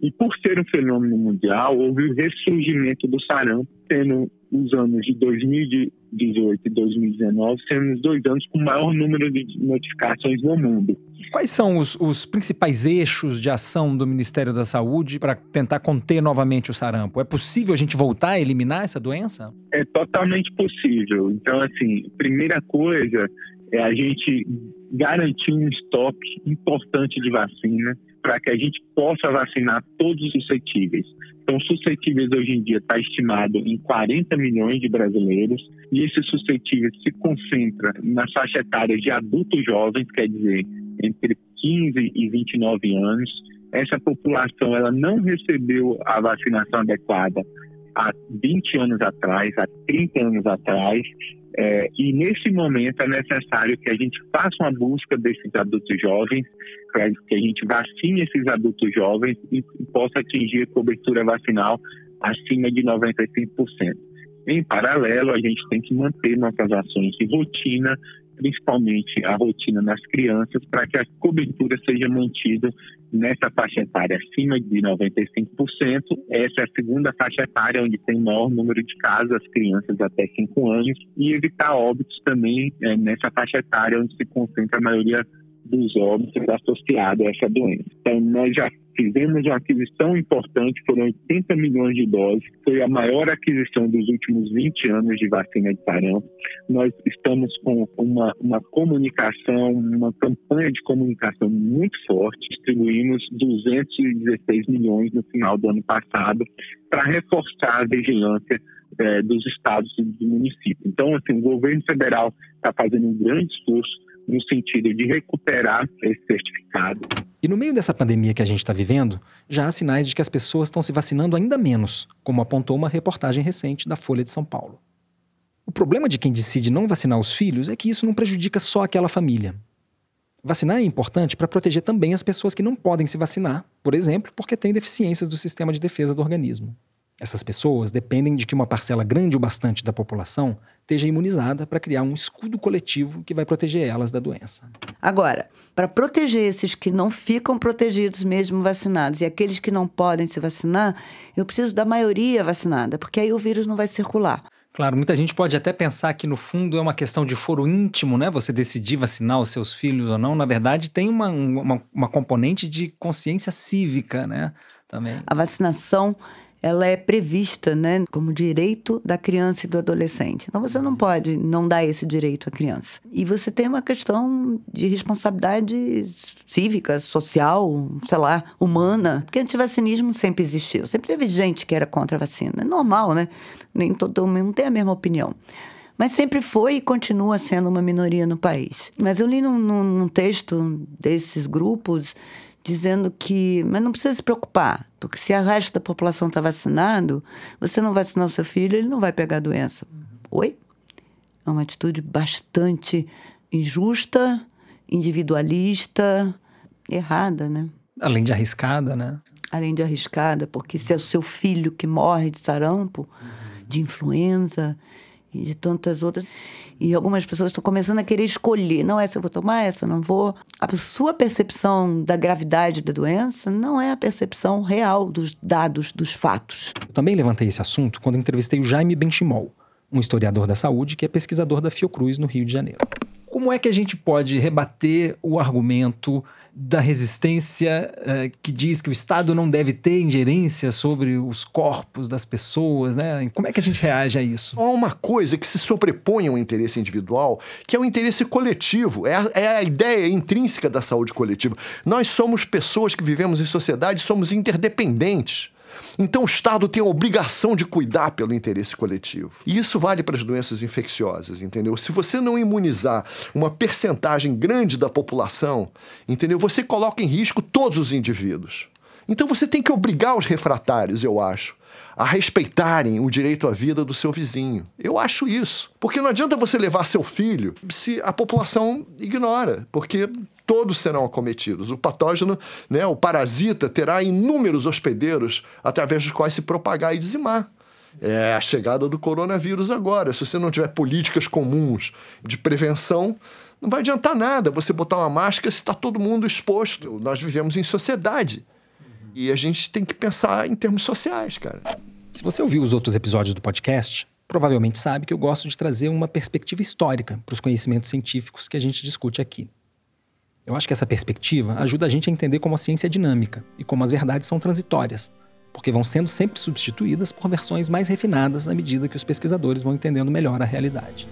E por ser um fenômeno mundial, houve o ressurgimento do sarampo, tendo os anos de 2018 e 2019 sendo os dois anos com o maior número de notificações no mundo. Quais são os, os principais eixos de ação do Ministério da Saúde para tentar conter novamente o sarampo? É possível a gente voltar a eliminar essa doença? É totalmente possível. Então, assim, primeira coisa é a gente garantir um estoque importante de vacina para que a gente possa vacinar todos os suscetíveis. Então, suscetíveis hoje em dia está estimado em 40 milhões de brasileiros e esses suscetíveis se concentram na faixa etária de adultos jovens, quer dizer, entre 15 e 29 anos. Essa população ela não recebeu a vacinação adequada há 20 anos atrás, há 30 anos atrás, é, e nesse momento é necessário que a gente faça uma busca desses adultos jovens, para que a gente vacine esses adultos jovens e possa atingir cobertura vacinal acima de 95%. Em paralelo, a gente tem que manter nossas ações de rotina, principalmente a rotina nas crianças, para que a cobertura seja mantida nessa faixa etária acima de 95%. Essa é a segunda faixa etária onde tem maior número de casos, as crianças até 5 anos, e evitar óbitos também é, nessa faixa etária onde se concentra a maioria dos óbitos associados a essa doença. Então, nós já fizemos uma aquisição importante, foram 80 milhões de doses, foi a maior aquisição dos últimos 20 anos de vacina de sarampo. Nós estamos com uma, uma comunicação, uma campanha de comunicação muito forte, distribuímos 216 milhões no final do ano passado para reforçar a vigilância é, dos estados e do município. Então, assim, o governo federal está fazendo um grande esforço no sentido de recuperar esse certificado. E no meio dessa pandemia que a gente está vivendo, já há sinais de que as pessoas estão se vacinando ainda menos, como apontou uma reportagem recente da Folha de São Paulo. O problema de quem decide não vacinar os filhos é que isso não prejudica só aquela família. Vacinar é importante para proteger também as pessoas que não podem se vacinar, por exemplo, porque têm deficiências do sistema de defesa do organismo. Essas pessoas dependem de que uma parcela grande o bastante da população esteja imunizada para criar um escudo coletivo que vai proteger elas da doença. Agora, para proteger esses que não ficam protegidos mesmo vacinados e aqueles que não podem se vacinar, eu preciso da maioria vacinada, porque aí o vírus não vai circular. Claro, muita gente pode até pensar que no fundo é uma questão de foro íntimo, né? Você decidir vacinar os seus filhos ou não. Na verdade, tem uma, uma, uma componente de consciência cívica, né? Também. A vacinação ela é prevista, né, como direito da criança e do adolescente. Então você não pode não dar esse direito à criança. E você tem uma questão de responsabilidade cívica, social, sei lá, humana, porque antivacinismo sempre existiu. Sempre teve gente que era contra a vacina. É normal, né? Nem todo mundo tem a mesma opinião mas sempre foi e continua sendo uma minoria no país. Mas eu li num, num texto desses grupos dizendo que, mas não precisa se preocupar, porque se a resto da população está vacinado, você não vacinar o seu filho, ele não vai pegar a doença. Oi? É uma atitude bastante injusta, individualista, errada, né? Além de arriscada, né? Além de arriscada, porque se é o seu filho que morre de sarampo, de influenza e de tantas outras. E algumas pessoas estão começando a querer escolher. Não, essa eu vou tomar, essa eu não vou. A sua percepção da gravidade da doença não é a percepção real dos dados, dos fatos. Eu também levantei esse assunto quando entrevistei o Jaime Benchimol, um historiador da saúde que é pesquisador da Fiocruz no Rio de Janeiro. Como é que a gente pode rebater o argumento da resistência uh, que diz que o Estado não deve ter ingerência sobre os corpos das pessoas, né? Como é que a gente reage a isso? Há uma coisa que se sobrepõe ao interesse individual, que é o interesse coletivo, é a, é a ideia intrínseca da saúde coletiva. Nós somos pessoas que vivemos em sociedade, somos interdependentes. Então o Estado tem a obrigação de cuidar pelo interesse coletivo. E isso vale para as doenças infecciosas, entendeu? Se você não imunizar uma percentagem grande da população, entendeu? Você coloca em risco todos os indivíduos. Então você tem que obrigar os refratários, eu acho, a respeitarem o direito à vida do seu vizinho. Eu acho isso. Porque não adianta você levar seu filho se a população ignora, porque todos serão acometidos. O patógeno, né, o parasita, terá inúmeros hospedeiros através dos quais se propagar e dizimar. É a chegada do coronavírus agora. Se você não tiver políticas comuns de prevenção, não vai adiantar nada você botar uma máscara se está todo mundo exposto. Nós vivemos em sociedade. E a gente tem que pensar em termos sociais, cara. Se você ouviu os outros episódios do podcast, provavelmente sabe que eu gosto de trazer uma perspectiva histórica para os conhecimentos científicos que a gente discute aqui. Eu acho que essa perspectiva ajuda a gente a entender como a ciência é dinâmica e como as verdades são transitórias, porque vão sendo sempre substituídas por versões mais refinadas à medida que os pesquisadores vão entendendo melhor a realidade.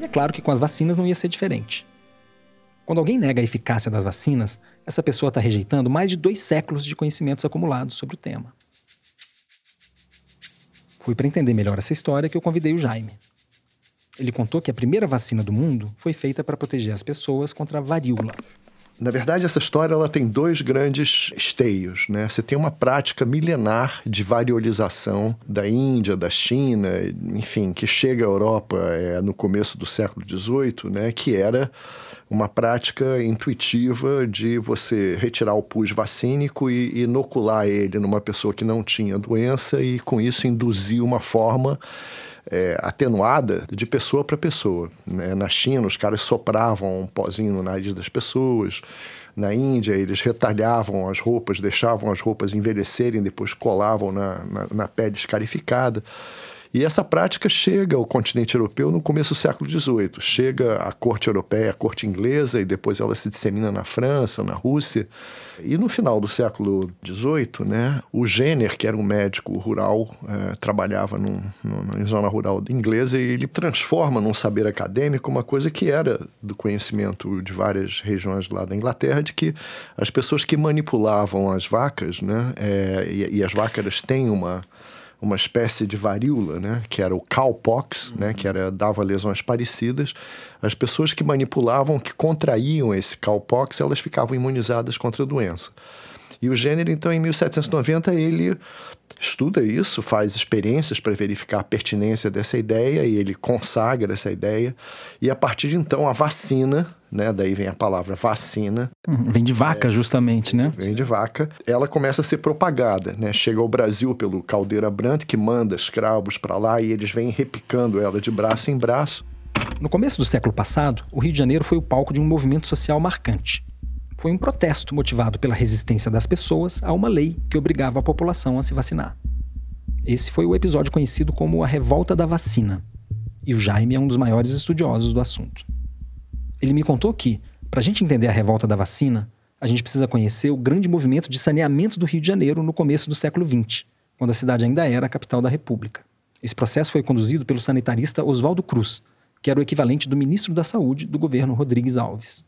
E é claro que com as vacinas não ia ser diferente. Quando alguém nega a eficácia das vacinas, essa pessoa está rejeitando mais de dois séculos de conhecimentos acumulados sobre o tema. Foi para entender melhor essa história que eu convidei o Jaime. Ele contou que a primeira vacina do mundo foi feita para proteger as pessoas contra a varíola. Na verdade, essa história ela tem dois grandes esteios. Né? Você tem uma prática milenar de variolização da Índia, da China, enfim, que chega à Europa é, no começo do século XVIII, né? que era uma prática intuitiva de você retirar o pus vacínico e inocular ele numa pessoa que não tinha doença e, com isso, induzir uma forma é, atenuada de pessoa para pessoa. Né? Na China, os caras sopravam um pozinho no nariz das pessoas. Na Índia, eles retalhavam as roupas, deixavam as roupas envelhecerem, depois colavam na, na, na pele escarificada. E essa prática chega ao continente europeu no começo do século XVIII. Chega à corte europeia, à corte inglesa, e depois ela se dissemina na França, na Rússia. E no final do século XVIII, né, o Jenner, que era um médico rural, é, trabalhava num, num, em zona rural inglesa, e ele transforma num saber acadêmico uma coisa que era do conhecimento de várias regiões lá da Inglaterra, de que as pessoas que manipulavam as vacas, né, é, e, e as vacas têm uma uma espécie de varíola, né, que era o cowpox, né, que era dava lesões parecidas. As pessoas que manipulavam, que contraíam esse cowpox, elas ficavam imunizadas contra a doença. E o Jenner, então, em 1790, ele estuda isso, faz experiências para verificar a pertinência dessa ideia e ele consagra essa ideia. E a partir de então, a vacina, né, daí vem a palavra vacina. Uhum, vem de vaca, é, justamente, né? Vem de vaca. Ela começa a ser propagada, né? Chega ao Brasil pelo Caldeira Brandt, que manda escravos para lá e eles vêm repicando ela de braço em braço. No começo do século passado, o Rio de Janeiro foi o palco de um movimento social marcante foi um protesto motivado pela resistência das pessoas a uma lei que obrigava a população a se vacinar. Esse foi o episódio conhecido como a Revolta da Vacina, e o Jaime é um dos maiores estudiosos do assunto. Ele me contou que, para a gente entender a revolta da vacina, a gente precisa conhecer o grande movimento de saneamento do Rio de Janeiro no começo do século XX, quando a cidade ainda era a capital da República. Esse processo foi conduzido pelo sanitarista Oswaldo Cruz, que era o equivalente do ministro da Saúde do governo Rodrigues Alves.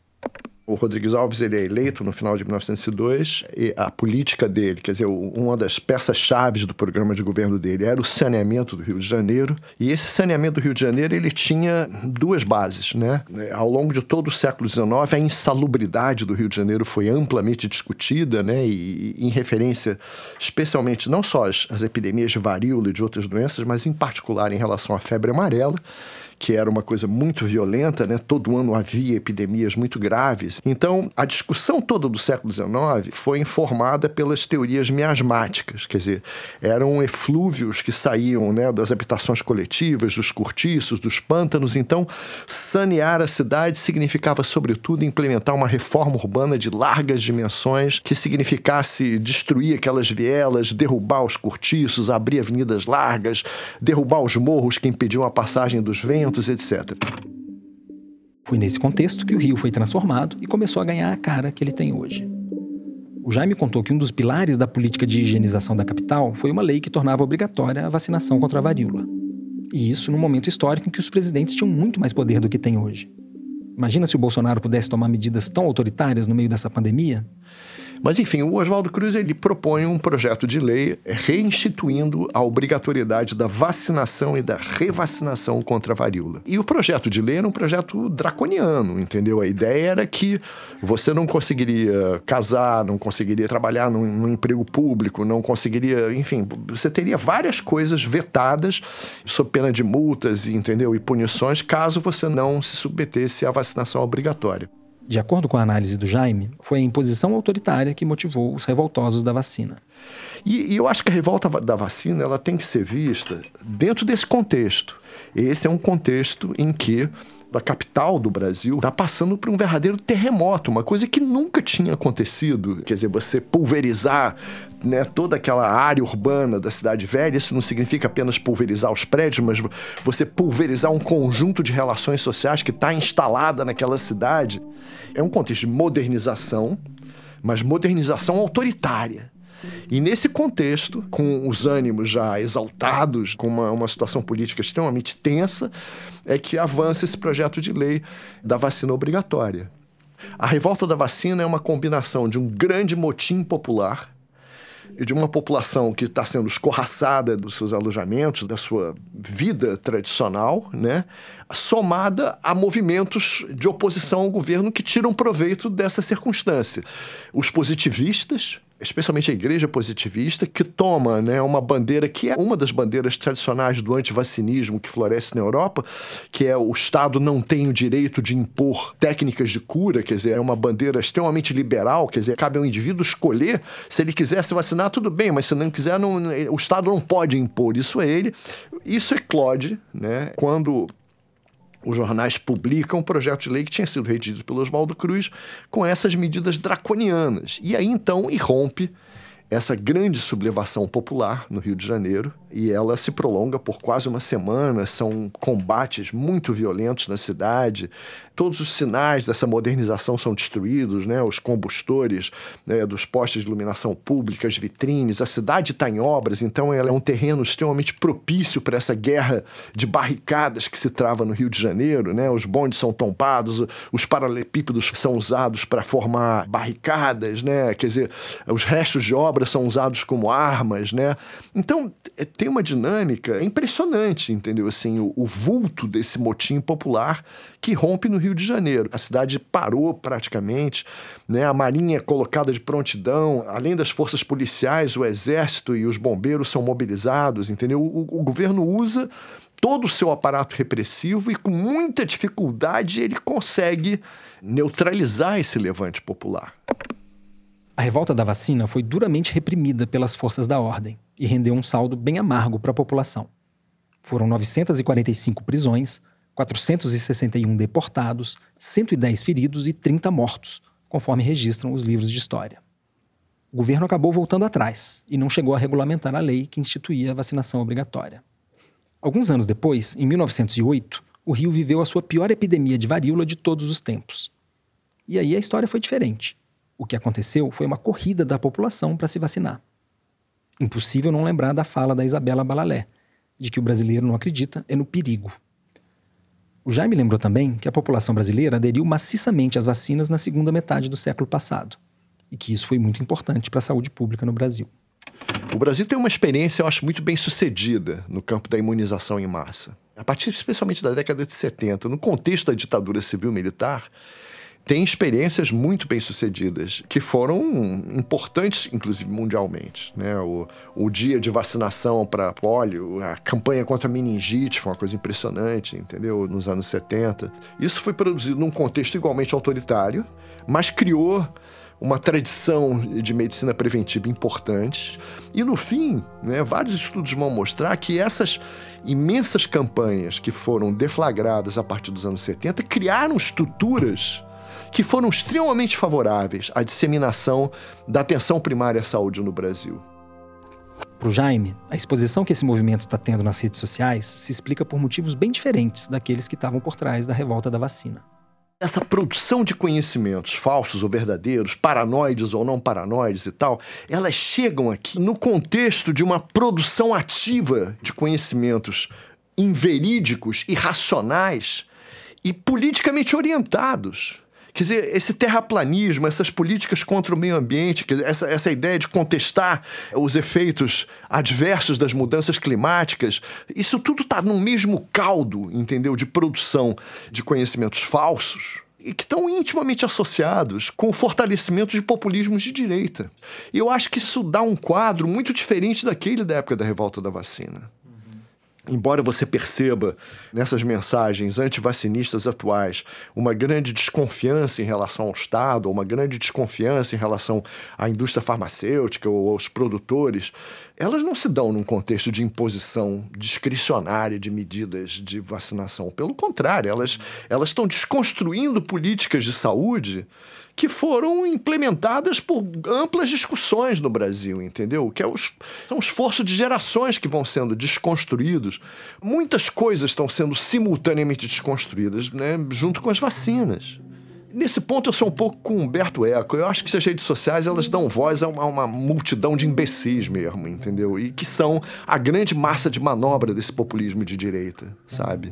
O Rodrigues Alves ele é eleito no final de 1902 e a política dele, quer dizer, uma das peças-chave do programa de governo dele era o saneamento do Rio de Janeiro. E esse saneamento do Rio de Janeiro ele tinha duas bases, né? Ao longo de todo o século XIX, a insalubridade do Rio de Janeiro foi amplamente discutida, né? E, e em referência, especialmente não só às epidemias de varíola e de outras doenças, mas em particular em relação à febre amarela que era uma coisa muito violenta, né? Todo ano havia epidemias muito graves. Então, a discussão toda do século XIX foi informada pelas teorias miasmáticas, quer dizer, eram eflúvios que saíam né, das habitações coletivas, dos cortiços, dos pântanos. Então, sanear a cidade significava, sobretudo, implementar uma reforma urbana de largas dimensões que significasse destruir aquelas vielas, derrubar os cortiços, abrir avenidas largas, derrubar os morros que impediam a passagem dos ventos etc. Foi nesse contexto que o Rio foi transformado e começou a ganhar a cara que ele tem hoje. O Jaime contou que um dos pilares da política de higienização da capital foi uma lei que tornava obrigatória a vacinação contra a varíola. E isso num momento histórico em que os presidentes tinham muito mais poder do que têm hoje. Imagina se o Bolsonaro pudesse tomar medidas tão autoritárias no meio dessa pandemia? Mas, enfim, o Oswaldo Cruz ele propõe um projeto de lei reinstituindo a obrigatoriedade da vacinação e da revacinação contra a varíola. E o projeto de lei era um projeto draconiano, entendeu? A ideia era que você não conseguiria casar, não conseguiria trabalhar num, num emprego público, não conseguiria, enfim, você teria várias coisas vetadas sob pena de multas, entendeu? E punições caso você não se submetesse à vacinação obrigatória. De acordo com a análise do Jaime, foi a imposição autoritária que motivou os revoltosos da vacina. E, e, eu acho que a revolta da vacina ela tem que ser vista dentro desse contexto. Esse é um contexto em que a capital do Brasil está passando por um verdadeiro terremoto, uma coisa que nunca tinha acontecido. Quer dizer, você pulverizar né, toda aquela área urbana da cidade velha, isso não significa apenas pulverizar os prédios, mas você pulverizar um conjunto de relações sociais que está instalada naquela cidade. É um contexto de modernização, mas modernização autoritária. E nesse contexto, com os ânimos já exaltados, com uma, uma situação política extremamente tensa, é que avança esse projeto de lei da vacina obrigatória. A revolta da vacina é uma combinação de um grande motim popular e de uma população que está sendo escorraçada dos seus alojamentos, da sua vida tradicional, né? somada a movimentos de oposição ao governo que tiram proveito dessa circunstância. Os positivistas, especialmente a igreja positivista, que toma né, uma bandeira que é uma das bandeiras tradicionais do antivacinismo que floresce na Europa, que é o Estado não tem o direito de impor técnicas de cura, quer dizer, é uma bandeira extremamente liberal, quer dizer, cabe ao indivíduo escolher se ele quiser se vacinar, tudo bem, mas se não quiser, não, o Estado não pode impor isso a ele. Isso eclode né, quando os jornais publicam um projeto de lei que tinha sido redigido pelo Oswaldo Cruz com essas medidas draconianas. E aí então irrompe essa grande sublevação popular no Rio de Janeiro e ela se prolonga por quase uma semana. São combates muito violentos na cidade. Todos os sinais dessa modernização são destruídos, né? Os combustores né, dos postes de iluminação pública, as vitrines. A cidade está em obras, então ela é um terreno extremamente propício para essa guerra de barricadas que se trava no Rio de Janeiro, né? Os bondes são tompados, os paralelepípedos são usados para formar barricadas, né? Quer dizer, os restos de obras são usados como armas, né? Então é, tem uma dinâmica impressionante, entendeu? Assim, o, o vulto desse motim popular que rompe no Rio de Janeiro. A cidade parou praticamente, né? a Marinha é colocada de prontidão, além das forças policiais, o Exército e os bombeiros são mobilizados, entendeu? O, o governo usa todo o seu aparato repressivo e com muita dificuldade ele consegue neutralizar esse levante popular. A revolta da vacina foi duramente reprimida pelas forças da ordem e rendeu um saldo bem amargo para a população. Foram 945 prisões, 461 deportados, 110 feridos e 30 mortos, conforme registram os livros de história. O governo acabou voltando atrás e não chegou a regulamentar a lei que instituía a vacinação obrigatória. Alguns anos depois, em 1908, o Rio viveu a sua pior epidemia de varíola de todos os tempos. E aí a história foi diferente. O que aconteceu foi uma corrida da população para se vacinar. Impossível não lembrar da fala da Isabela Balalé, de que o brasileiro não acredita é no perigo. O Jaime lembrou também que a população brasileira aderiu maciçamente às vacinas na segunda metade do século passado e que isso foi muito importante para a saúde pública no Brasil. O Brasil tem uma experiência, eu acho, muito bem sucedida no campo da imunização em massa. A partir especialmente da década de 70, no contexto da ditadura civil-militar, tem experiências muito bem-sucedidas, que foram importantes, inclusive mundialmente. Né? O, o dia de vacinação para polio, a campanha contra a meningite foi uma coisa impressionante, entendeu? Nos anos 70. Isso foi produzido num contexto igualmente autoritário, mas criou uma tradição de medicina preventiva importante. E no fim, né, vários estudos vão mostrar que essas imensas campanhas que foram deflagradas a partir dos anos 70 criaram estruturas que foram extremamente favoráveis à disseminação da atenção primária à saúde no Brasil. Para o Jaime, a exposição que esse movimento está tendo nas redes sociais se explica por motivos bem diferentes daqueles que estavam por trás da revolta da vacina. Essa produção de conhecimentos falsos ou verdadeiros, paranoides ou não paranoides e tal, elas chegam aqui no contexto de uma produção ativa de conhecimentos inverídicos, irracionais e politicamente orientados. Quer dizer, esse terraplanismo, essas políticas contra o meio ambiente, dizer, essa, essa ideia de contestar os efeitos adversos das mudanças climáticas, isso tudo está no mesmo caldo, entendeu? De produção de conhecimentos falsos e que estão intimamente associados com o fortalecimento de populismos de direita. E eu acho que isso dá um quadro muito diferente daquele da época da revolta da vacina. Embora você perceba nessas mensagens antivacinistas atuais uma grande desconfiança em relação ao Estado, uma grande desconfiança em relação à indústria farmacêutica ou aos produtores, elas não se dão num contexto de imposição discricionária de medidas de vacinação. Pelo contrário, elas, elas estão desconstruindo políticas de saúde que foram implementadas por amplas discussões no Brasil, entendeu? Que é os, são um esforço de gerações que vão sendo desconstruídos. Muitas coisas estão sendo simultaneamente desconstruídas, né, junto com as vacinas. Nesse ponto eu sou um pouco com Humberto Eco. Eu acho que as redes sociais elas dão voz a uma, a uma, multidão de imbecis mesmo, entendeu? E que são a grande massa de manobra desse populismo de direita, sabe?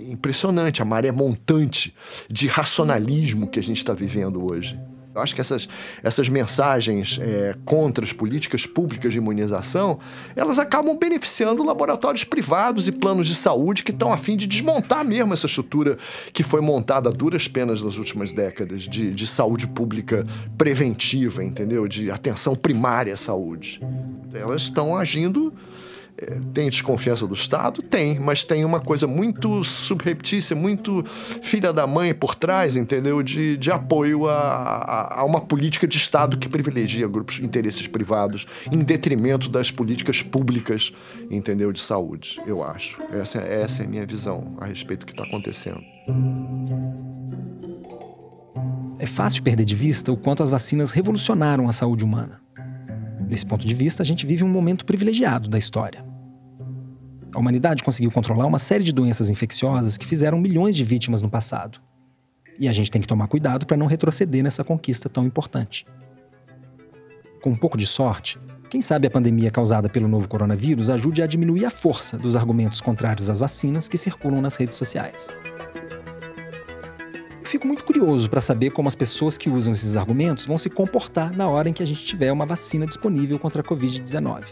Impressionante a maré montante de racionalismo que a gente está vivendo hoje. Eu acho que essas, essas mensagens é, contra as políticas públicas de imunização, elas acabam beneficiando laboratórios privados e planos de saúde que estão a fim de desmontar mesmo essa estrutura que foi montada a duras penas nas últimas décadas de, de saúde pública preventiva, entendeu? De atenção primária à saúde. Elas estão agindo tem desconfiança do Estado? Tem, mas tem uma coisa muito subreptícia, muito filha da mãe por trás, entendeu? De, de apoio a, a, a uma política de Estado que privilegia grupos interesses privados em detrimento das políticas públicas, entendeu? De saúde, eu acho. Essa, essa é a minha visão a respeito do que está acontecendo. É fácil perder de vista o quanto as vacinas revolucionaram a saúde humana. Desse ponto de vista, a gente vive um momento privilegiado da história. A humanidade conseguiu controlar uma série de doenças infecciosas que fizeram milhões de vítimas no passado. E a gente tem que tomar cuidado para não retroceder nessa conquista tão importante. Com um pouco de sorte, quem sabe a pandemia causada pelo novo coronavírus ajude a diminuir a força dos argumentos contrários às vacinas que circulam nas redes sociais. Fico muito curioso para saber como as pessoas que usam esses argumentos vão se comportar na hora em que a gente tiver uma vacina disponível contra a Covid-19.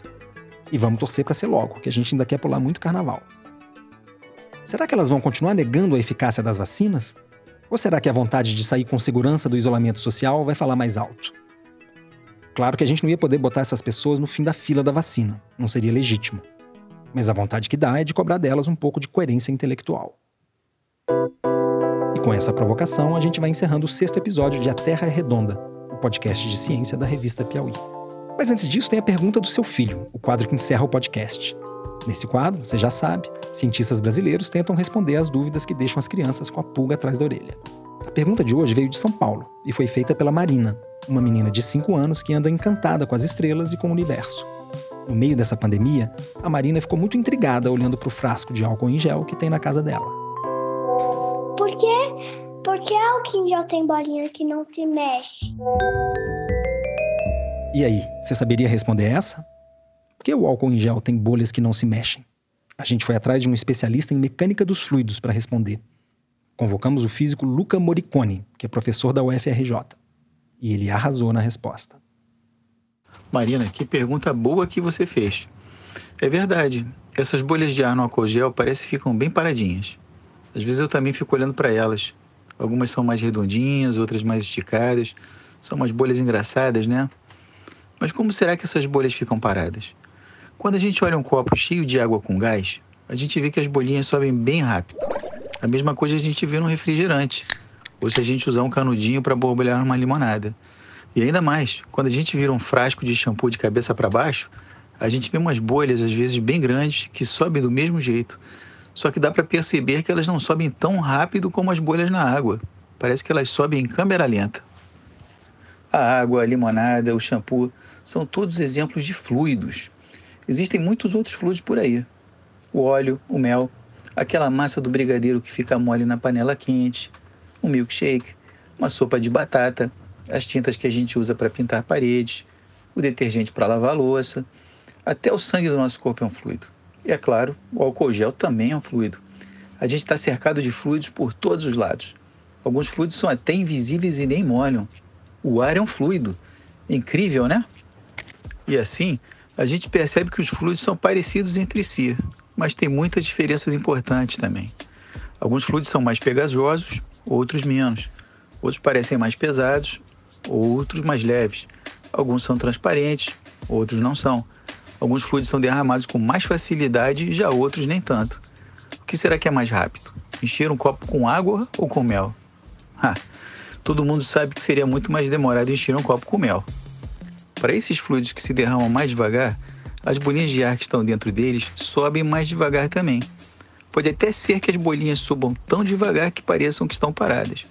E vamos torcer para ser logo, que a gente ainda quer pular muito carnaval. Será que elas vão continuar negando a eficácia das vacinas? Ou será que a vontade de sair com segurança do isolamento social vai falar mais alto? Claro que a gente não ia poder botar essas pessoas no fim da fila da vacina, não seria legítimo. Mas a vontade que dá é de cobrar delas um pouco de coerência intelectual. Com essa provocação, a gente vai encerrando o sexto episódio de A Terra é Redonda, o podcast de ciência da revista Piauí. Mas antes disso, tem a pergunta do seu filho, o quadro que encerra o podcast. Nesse quadro, você já sabe, cientistas brasileiros tentam responder às dúvidas que deixam as crianças com a pulga atrás da orelha. A pergunta de hoje veio de São Paulo e foi feita pela Marina, uma menina de 5 anos que anda encantada com as estrelas e com o universo. No meio dessa pandemia, a Marina ficou muito intrigada olhando para o frasco de álcool em gel que tem na casa dela. Por que, por que álcool em gel tem bolinha que não se mexe? E aí, você saberia responder essa? Por que o álcool em gel tem bolhas que não se mexem? A gente foi atrás de um especialista em mecânica dos fluidos para responder. Convocamos o físico Luca Moricone, que é professor da UFRJ. E ele arrasou na resposta. Marina, que pergunta boa que você fez. É verdade, essas bolhas de ar no álcool gel parecem que ficam bem paradinhas. Às vezes eu também fico olhando para elas. Algumas são mais redondinhas, outras mais esticadas. São umas bolhas engraçadas, né? Mas como será que essas bolhas ficam paradas? Quando a gente olha um copo cheio de água com gás, a gente vê que as bolinhas sobem bem rápido. A mesma coisa a gente vê no refrigerante, ou se a gente usar um canudinho para borbulhar uma limonada. E ainda mais, quando a gente vira um frasco de shampoo de cabeça para baixo, a gente vê umas bolhas, às vezes bem grandes, que sobem do mesmo jeito. Só que dá para perceber que elas não sobem tão rápido como as bolhas na água. Parece que elas sobem em câmera lenta. A água, a limonada, o shampoo são todos exemplos de fluidos. Existem muitos outros fluidos por aí. O óleo, o mel, aquela massa do brigadeiro que fica mole na panela quente, um milkshake, uma sopa de batata, as tintas que a gente usa para pintar paredes, o detergente para lavar louça, até o sangue do nosso corpo é um fluido. E é claro, o álcool gel também é um fluido. A gente está cercado de fluidos por todos os lados. Alguns fluidos são até invisíveis e nem molham. O ar é um fluido. Incrível, né? E assim, a gente percebe que os fluidos são parecidos entre si, mas tem muitas diferenças importantes também. Alguns fluidos são mais pegajosos, outros menos. Outros parecem mais pesados, outros mais leves. Alguns são transparentes, outros não são. Alguns fluidos são derramados com mais facilidade, já outros nem tanto. O que será que é mais rápido? Encher um copo com água ou com mel? Ha, todo mundo sabe que seria muito mais demorado encher um copo com mel. Para esses fluidos que se derramam mais devagar, as bolinhas de ar que estão dentro deles sobem mais devagar também. Pode até ser que as bolinhas subam tão devagar que pareçam que estão paradas.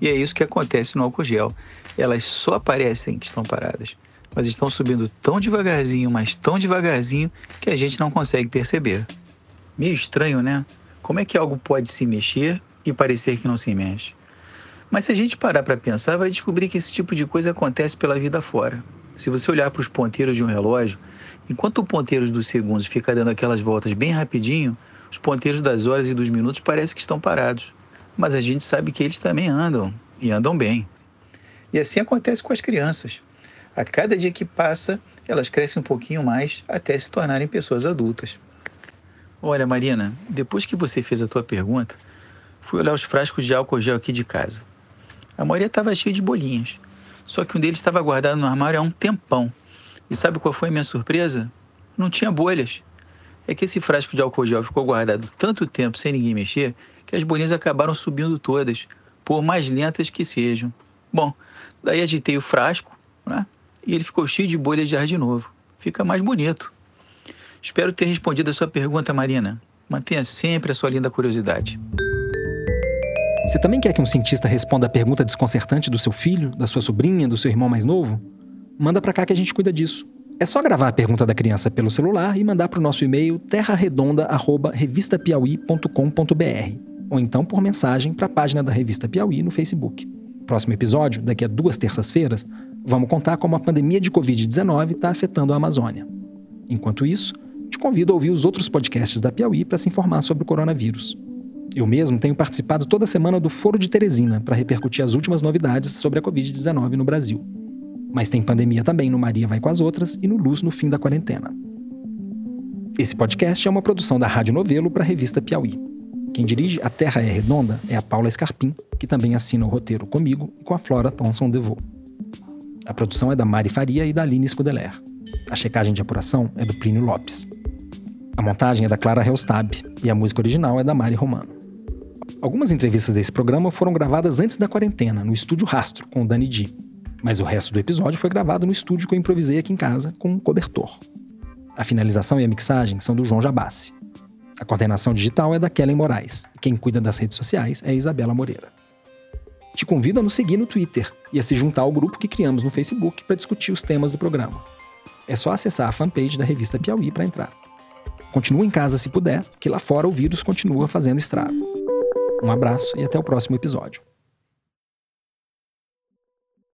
E é isso que acontece no álcool gel. Elas só parecem que estão paradas, mas estão subindo tão devagarzinho, mas tão devagarzinho que a gente não consegue perceber. Meio estranho, né? Como é que algo pode se mexer e parecer que não se mexe? Mas se a gente parar para pensar, vai descobrir que esse tipo de coisa acontece pela vida fora. Se você olhar para os ponteiros de um relógio, enquanto o ponteiro dos segundos fica dando aquelas voltas bem rapidinho, os ponteiros das horas e dos minutos parecem que estão parados. Mas a gente sabe que eles também andam, e andam bem. E assim acontece com as crianças. A cada dia que passa, elas crescem um pouquinho mais até se tornarem pessoas adultas. Olha, Marina, depois que você fez a tua pergunta, fui olhar os frascos de álcool gel aqui de casa. A maioria estava cheia de bolinhas, só que um deles estava guardado no armário há um tempão. E sabe qual foi a minha surpresa? Não tinha bolhas. É que esse frasco de álcool gel ficou guardado tanto tempo sem ninguém mexer que as bolinhas acabaram subindo todas, por mais lentas que sejam. Bom, daí agitei o frasco né? E ele ficou cheio de bolhas de ar de novo. Fica mais bonito. Espero ter respondido a sua pergunta, Marina. Mantenha sempre a sua linda curiosidade. Você também quer que um cientista responda a pergunta desconcertante do seu filho, da sua sobrinha, do seu irmão mais novo? Manda para cá que a gente cuida disso. É só gravar a pergunta da criança pelo celular e mandar para o nosso e-mail terrarredonda@revistapiauí.com.br ou então por mensagem para a página da Revista Piauí no Facebook. Próximo episódio, daqui a duas terças-feiras, vamos contar como a pandemia de Covid-19 está afetando a Amazônia. Enquanto isso, te convido a ouvir os outros podcasts da Piauí para se informar sobre o coronavírus. Eu mesmo tenho participado toda semana do Foro de Teresina para repercutir as últimas novidades sobre a Covid-19 no Brasil. Mas tem pandemia também no Maria Vai com as Outras e no Luz no Fim da Quarentena. Esse podcast é uma produção da Rádio Novelo para a revista Piauí. Quem dirige A Terra é Redonda é a Paula Escarpim, que também assina o roteiro comigo e com a Flora Thomson DeVoe. A produção é da Mari Faria e da Aline Scudeler. A checagem de apuração é do Plínio Lopes. A montagem é da Clara Helstab e a música original é da Mari Romano. Algumas entrevistas desse programa foram gravadas antes da quarentena, no estúdio Rastro, com o Dani Di. Mas o resto do episódio foi gravado no estúdio que eu improvisei aqui em casa, com um cobertor. A finalização e a mixagem são do João Jabassi. A coordenação digital é da Kellen Moraes. E quem cuida das redes sociais é Isabela Moreira. Te convido a nos seguir no Twitter e a se juntar ao grupo que criamos no Facebook para discutir os temas do programa. É só acessar a fanpage da revista Piauí para entrar. Continua em casa se puder, que lá fora o vírus continua fazendo estrago. Um abraço e até o próximo episódio.